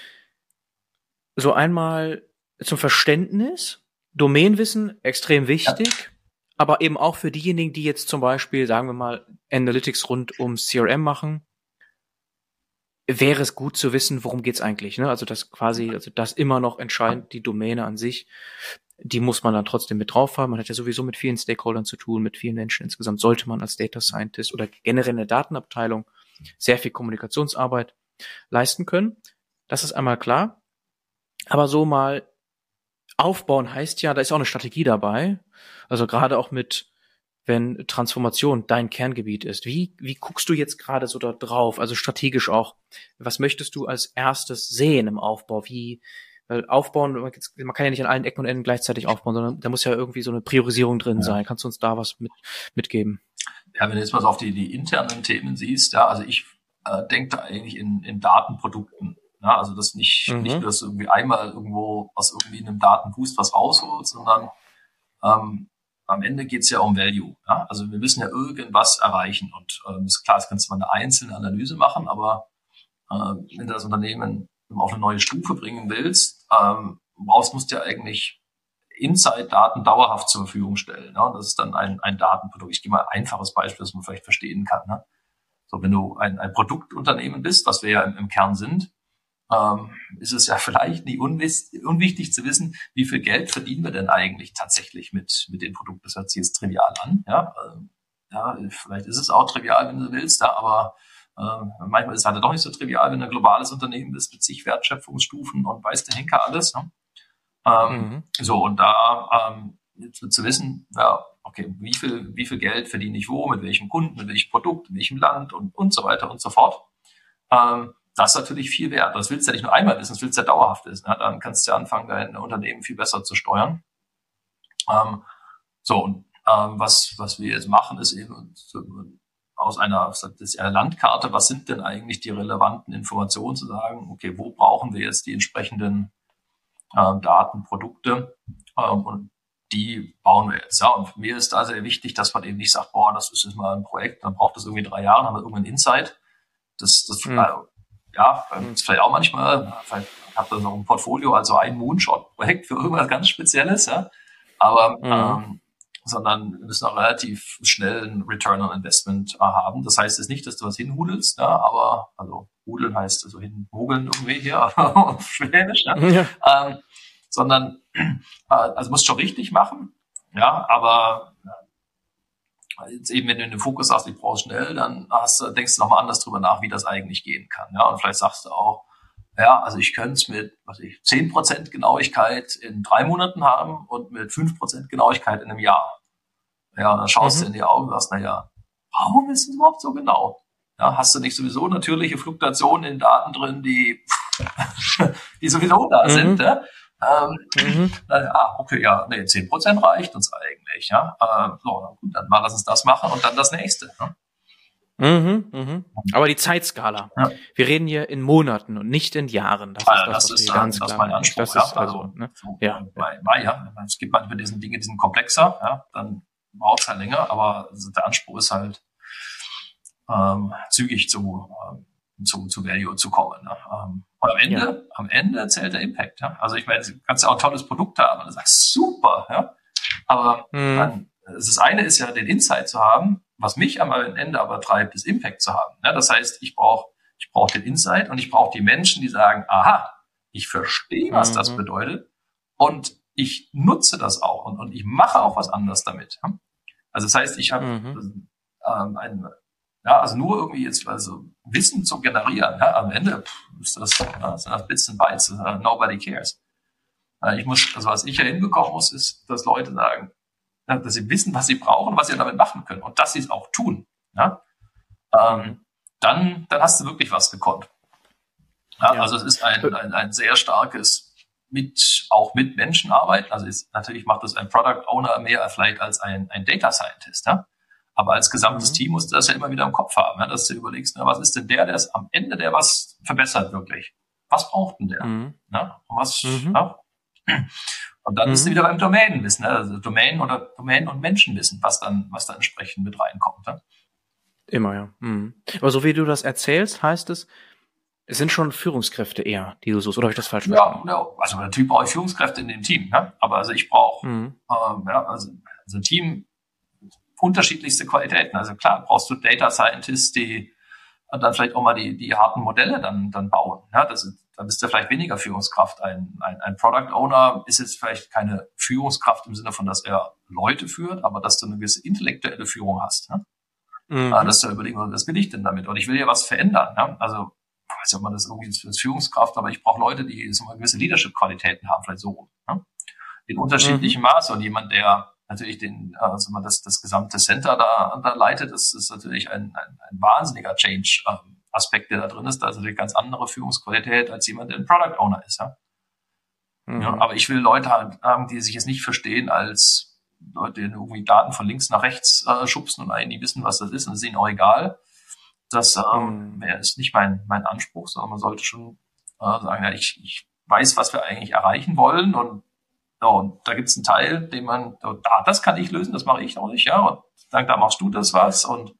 So einmal zum Verständnis. Domänenwissen extrem wichtig, ja. aber eben auch für diejenigen, die jetzt zum Beispiel, sagen wir mal, Analytics rund um CRM machen, wäre es gut zu wissen, worum geht's eigentlich. Ne? Also das quasi, also das immer noch entscheidend, die Domäne an sich, die muss man dann trotzdem mit drauf haben. Man hat ja sowieso mit vielen Stakeholdern zu tun, mit vielen Menschen insgesamt. Sollte man als Data Scientist oder generell eine Datenabteilung sehr viel Kommunikationsarbeit leisten können. Das ist einmal klar. Aber so mal aufbauen heißt ja, da ist auch eine Strategie dabei. Also gerade auch mit, wenn Transformation dein Kerngebiet ist. Wie, wie guckst du jetzt gerade so da drauf? Also strategisch auch. Was möchtest du als erstes sehen im Aufbau? Wie, weil aufbauen, man kann ja nicht an allen Ecken und Enden gleichzeitig aufbauen, sondern da muss ja irgendwie so eine Priorisierung drin ja. sein. Kannst du uns da was mit, mitgeben? Ja, wenn du jetzt mal so auf die, die internen Themen siehst, ja, also ich äh, denke da eigentlich in, in Datenprodukten. Ja, also das nicht, mhm. nicht, dass du irgendwie einmal irgendwo aus irgendwie einem Datenboost was rausholst, sondern ähm, am Ende geht's ja um Value. Ja? Also wir müssen ja irgendwas erreichen. Und ähm, ist klar, es kannst du mal eine einzelne Analyse machen, aber äh, wenn du das Unternehmen auf eine neue Stufe bringen willst, ähm, brauchst, musst du ja eigentlich Inside-Daten dauerhaft zur Verfügung stellen. Ne? Das ist dann ein, ein Datenprodukt. Ich gebe mal ein einfaches Beispiel, das man vielleicht verstehen kann. Ne? So, wenn du ein, ein Produktunternehmen bist, was wir ja im, im Kern sind, ähm, ist es ja vielleicht nicht unwichtig zu wissen, wie viel Geld verdienen wir denn eigentlich tatsächlich mit, mit den Produkten. Das hört sich jetzt trivial an. Ja? Ähm, ja, vielleicht ist es auch trivial, wenn du willst, ja, aber ähm, manchmal ist es halt doch nicht so trivial, wenn du ein globales Unternehmen bist mit zig Wertschöpfungsstufen und weiß der Henker alles. Ne? Ähm, mhm. So, und da ähm, zu wissen, ja, okay, wie viel, wie viel Geld verdiene ich wo, mit welchem Kunden, mit welchem Produkt, in welchem Land und, und so weiter und so fort. Ähm, das ist natürlich viel wert. Das willst du ja nicht nur einmal wissen, das willst du ja dauerhaft wissen. Ja? Dann kannst du ja anfangen, dein Unternehmen viel besser zu steuern. Ähm, so, und ähm, was, was wir jetzt machen, ist eben aus einer, ist eine Landkarte, was sind denn eigentlich die relevanten Informationen zu sagen, okay, wo brauchen wir jetzt die entsprechenden äh, Daten, Produkte ähm, und die bauen wir jetzt. Ja, und mir ist da sehr wichtig, dass man eben nicht sagt, boah, das ist jetzt mal ein Projekt, dann braucht das irgendwie drei Jahre, dann haben wir irgendeinen Insight. Das, das mhm. Ja, das vielleicht auch manchmal, vielleicht habt ihr noch ein Portfolio, also ein Moonshot-Projekt für irgendwas ganz Spezielles, ja. Aber mhm. ähm, sondern wir müssen auch relativ schnell einen Return on Investment äh, haben. Das heißt jetzt nicht, dass du was hinhudelst, ja, aber also hudeln heißt also hinmogeln irgendwie hier [laughs] auf Schwäbisch, ja. ja. Ähm, sondern äh, also musst schon richtig machen, ja, aber jetzt eben, wenn du in den Fokus sagst, ich brauche schnell, dann hast, denkst du nochmal anders drüber nach, wie das eigentlich gehen kann. Ja, und vielleicht sagst du auch, ja, also ich könnte es mit, was ich, zehn Prozent Genauigkeit in drei Monaten haben und mit fünf Prozent Genauigkeit in einem Jahr. Ja, und dann schaust mhm. du in die Augen und sagst, na ja, warum ist es überhaupt so genau? Ja, hast du nicht sowieso natürliche Fluktuationen in Daten drin, die, [laughs] die sowieso da mhm. sind, ja? Ähm, mhm. [laughs] ah, okay, ja, nee, zehn Prozent reicht uns eigentlich, ja. Äh, so, gut, dann mal lass uns das machen und dann das nächste. Ne? Mhm, mhm. Aber die Zeitskala. Ja. Wir reden hier in Monaten und nicht in Jahren. Das ist das, das ist, ganz das klar. Mein Anspruch, das ist also, also ne? so, ja. Bei, bei, ja. Es gibt manchmal diesen Dinge, die sind komplexer, ja, dann braucht es halt länger, aber der Anspruch ist halt, ähm, zügig zu, ähm, zu, zu Value zu kommen. Ne? Ähm, und am Ende, ja. am Ende zählt der Impact. Ja? Also ich meine, du kannst ja auch ein tolles Produkt haben und du sagst, super, ja. Aber mhm. dann, das eine ist ja, den Insight zu haben, was mich am Ende aber treibt, ist Impact zu haben. Ja? Das heißt, ich brauche ich brauch den Insight und ich brauche die Menschen, die sagen, aha, ich verstehe, was mhm. das bedeutet und ich nutze das auch und, und ich mache auch was anderes damit. Also das heißt, ich habe mhm. ähm, ein, ja, also nur irgendwie jetzt also Wissen zu generieren, ja, am Ende pff, ist das, ja, sind das Bits and Bytes, uh, nobody cares. Ich muss, also was ich ja hinbekommen muss, ist, dass Leute sagen, dass sie wissen, was sie brauchen, was sie damit machen können und dass sie es auch tun. Ja? Ähm, dann, dann hast du wirklich was gekonnt. Ja, ja. Also es ist ein, ein, ein sehr starkes mit, auch mit Menschen arbeiten. Also ist, natürlich macht das ein Product Owner mehr vielleicht als ein, ein Data Scientist. Ja? Aber als gesamtes mhm. Team musst du das ja immer wieder im Kopf haben, ja, dass du überlegst, na, was ist denn der, der ist am Ende, der was verbessert wirklich? Was braucht denn der? Mhm. Ja, und was, mhm. ja, Und dann mhm. bist du wieder beim Domänenwissen, ne? also Domänen oder Domänen und Menschenwissen, was dann, was da entsprechend mit reinkommt. Ne? Immer, ja. Mhm. Aber so wie du das erzählst, heißt es, es sind schon Führungskräfte eher, die du suchst, oder habe ich das falsch verstanden? Ja, ja, also natürlich brauche ich Führungskräfte in dem Team, ne? aber also ich brauche, mhm. ähm, ja, also, also ein Team unterschiedlichste Qualitäten. Also klar, brauchst du Data Scientists, die dann vielleicht auch mal die, die harten Modelle dann, dann bauen. Ja, das, da bist du vielleicht weniger Führungskraft. Ein, ein, ein Product Owner ist jetzt vielleicht keine Führungskraft im Sinne von, dass er Leute führt, aber dass du eine gewisse intellektuelle Führung hast. Ne? Mhm. Dass du überlegen, was will ich denn damit? Und ich will ja was verändern. Ja? Also ich weiß nicht, ob man das irgendwie als Führungskraft, aber ich brauche Leute, die so mal gewisse Leadership-Qualitäten haben, vielleicht so. Ne? In unterschiedlichem mhm. Maße. Und jemand, der natürlich den, also man das, das gesamte Center da, da leitet, das ist natürlich ein, ein, ein wahnsinniger Change. Ähm, Aspekt, der da drin ist, da ist natürlich ganz andere Führungsqualität als jemand, der ein Product Owner ist. Ja? Mhm. ja aber ich will Leute haben, die sich jetzt nicht verstehen als Leute, die irgendwie Daten von links nach rechts äh, schubsen und eigentlich wissen, was das ist und es ist ihnen auch egal. Das ähm, mhm. ist nicht mein, mein Anspruch, sondern man sollte schon äh, sagen, ja, ich, ich weiß, was wir eigentlich erreichen wollen und ja, und da gibt es einen Teil, den man, da, das kann ich lösen, das mache ich auch nicht, ja. Und dann, da machst du das was und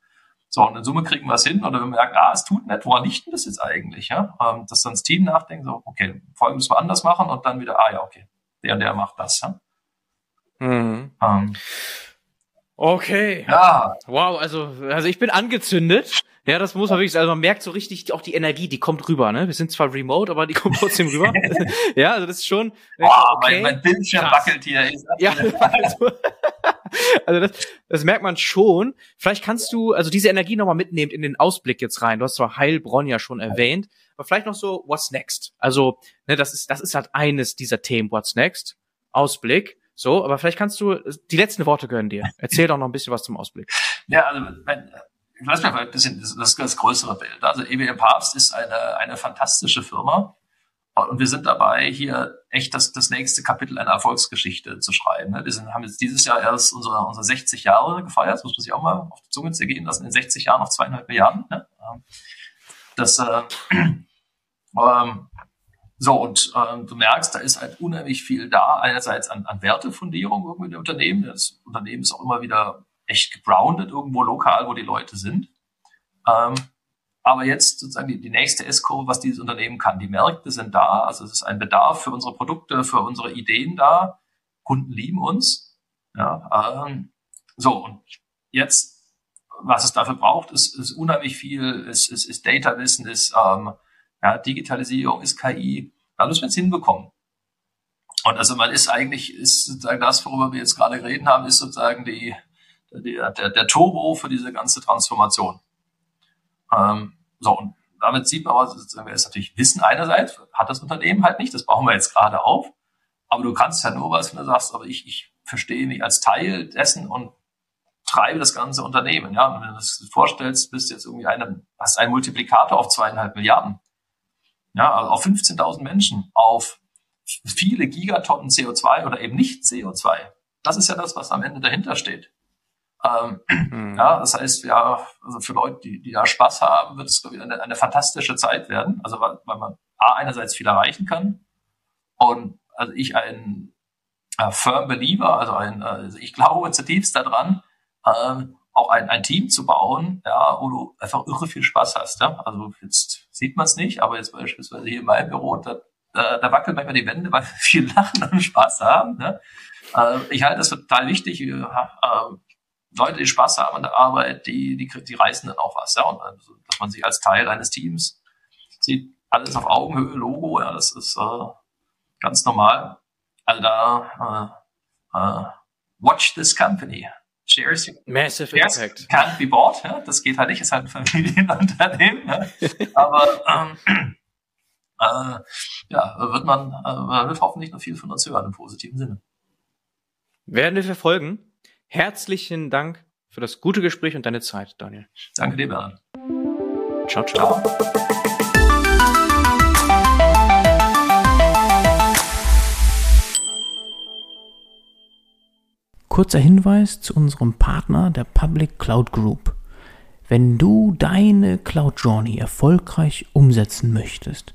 so, und in Summe kriegen wir es hin oder wir merken, ah, es tut nicht, woran liegt denn das jetzt eigentlich, ja? Ähm, dass dann das Team nachdenkt, so, okay, folgendes wir anders machen und dann wieder, ah ja, okay, der und der macht das, ja. Mhm. Ähm, okay. Ja. Wow, also, also ich bin angezündet. Ja, das muss man wirklich, also man merkt so richtig auch die Energie, die kommt rüber, ne? Wir sind zwar remote, aber die kommt trotzdem rüber. [laughs] ja, also das ist schon. Boah, okay, mein, mein Bildschirm wackelt hier. Ja, [laughs] also, also das, das merkt man schon. Vielleicht kannst du also diese Energie nochmal mitnehmen in den Ausblick jetzt rein. Du hast zwar Heilbronn ja schon erwähnt, aber vielleicht noch so What's Next? Also, ne, das ist, das ist halt eines dieser Themen, What's Next? Ausblick. So, aber vielleicht kannst du, die letzten Worte gönnen dir. Erzähl doch noch ein bisschen was zum Ausblick. Ja, also, mein, ich weiß nicht, ein bisschen das, das, das größere Bild. Also EWM Papst ist eine, eine fantastische Firma. Und wir sind dabei, hier echt das, das nächste Kapitel einer Erfolgsgeschichte zu schreiben. Wir sind, haben jetzt dieses Jahr erst unsere, unsere 60 Jahre gefeiert. Das muss man sich auch mal auf die Zunge zergehen lassen. In 60 Jahren noch zweieinhalb Milliarden. Ne? Das, äh, [clears throat] ähm, so, und ähm, du merkst, da ist halt unheimlich viel da. Einerseits an, an Wertefundierung irgendwie der Unternehmen. Das Unternehmen ist auch immer wieder echt gegroundet irgendwo lokal, wo die Leute sind. Ähm, aber jetzt sozusagen die, die nächste S-Kurve, was dieses Unternehmen kann. Die Märkte sind da, also es ist ein Bedarf für unsere Produkte, für unsere Ideen da. Kunden lieben uns. Ja, ähm, so, und jetzt, was es dafür braucht, ist, ist unheimlich viel, ist, ist, ist Data-Wissen, ist ähm, ja, Digitalisierung, ist KI. Da müssen wir jetzt hinbekommen. Und also man ist eigentlich, ist sozusagen das, worüber wir jetzt gerade reden haben, ist sozusagen die, der, der, der Turbo für diese ganze Transformation. Ähm, so, und damit sieht man aber, ist natürlich Wissen einerseits, hat das Unternehmen halt nicht, das bauen wir jetzt gerade auf. Aber du kannst ja nur was, wenn du sagst, aber ich, ich verstehe mich als Teil dessen und treibe das ganze Unternehmen. Ja, und wenn du das vorstellst, bist du jetzt irgendwie eine, hast einen Multiplikator auf zweieinhalb Milliarden. Ja, also auf 15.000 Menschen, auf viele Gigatonnen CO2 oder eben nicht CO2. Das ist ja das, was am Ende dahinter steht. Ähm, mhm. Ja, das heißt, ja, also für Leute, die, die da Spaß haben, wird es wieder eine, eine fantastische Zeit werden. Also weil, weil man A, einerseits viel erreichen kann und also ich ein äh, Firm Believer, also ein, also ich glaube zutiefst daran, äh, auch ein, ein Team zu bauen, ja, wo du einfach irre viel Spaß hast. Ja? Also jetzt sieht man es nicht, aber jetzt beispielsweise hier in meinem Büro, da, da, da wackeln manchmal die Wände, weil [laughs] wir viel lachen und Spaß haben. Ne? Äh, ich halte das total wichtig. Äh, Leute, die Spaß haben an der Arbeit, die, die, die reißen dann auch was, ja. Und also, dass man sich als Teil eines Teams sieht, alles auf Augenhöhe, Logo, ja, das ist äh, ganz normal. Also da äh, äh, watch this company. Shares, Massive shares Impact. Can't be bought, ja. Das geht halt nicht, ist halt ein Familienunternehmen. Ja. [laughs] Aber ähm, äh, ja, wird man, äh, wird hoffentlich noch viel von uns hören im positiven Sinne. Werden wir verfolgen. Herzlichen Dank für das gute Gespräch und deine Zeit, Daniel. Danke dir, Bernd. Ciao, ciao. ciao. Kurzer Hinweis zu unserem Partner, der Public Cloud Group. Wenn du deine Cloud Journey erfolgreich umsetzen möchtest,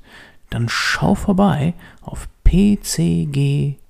dann schau vorbei auf www.io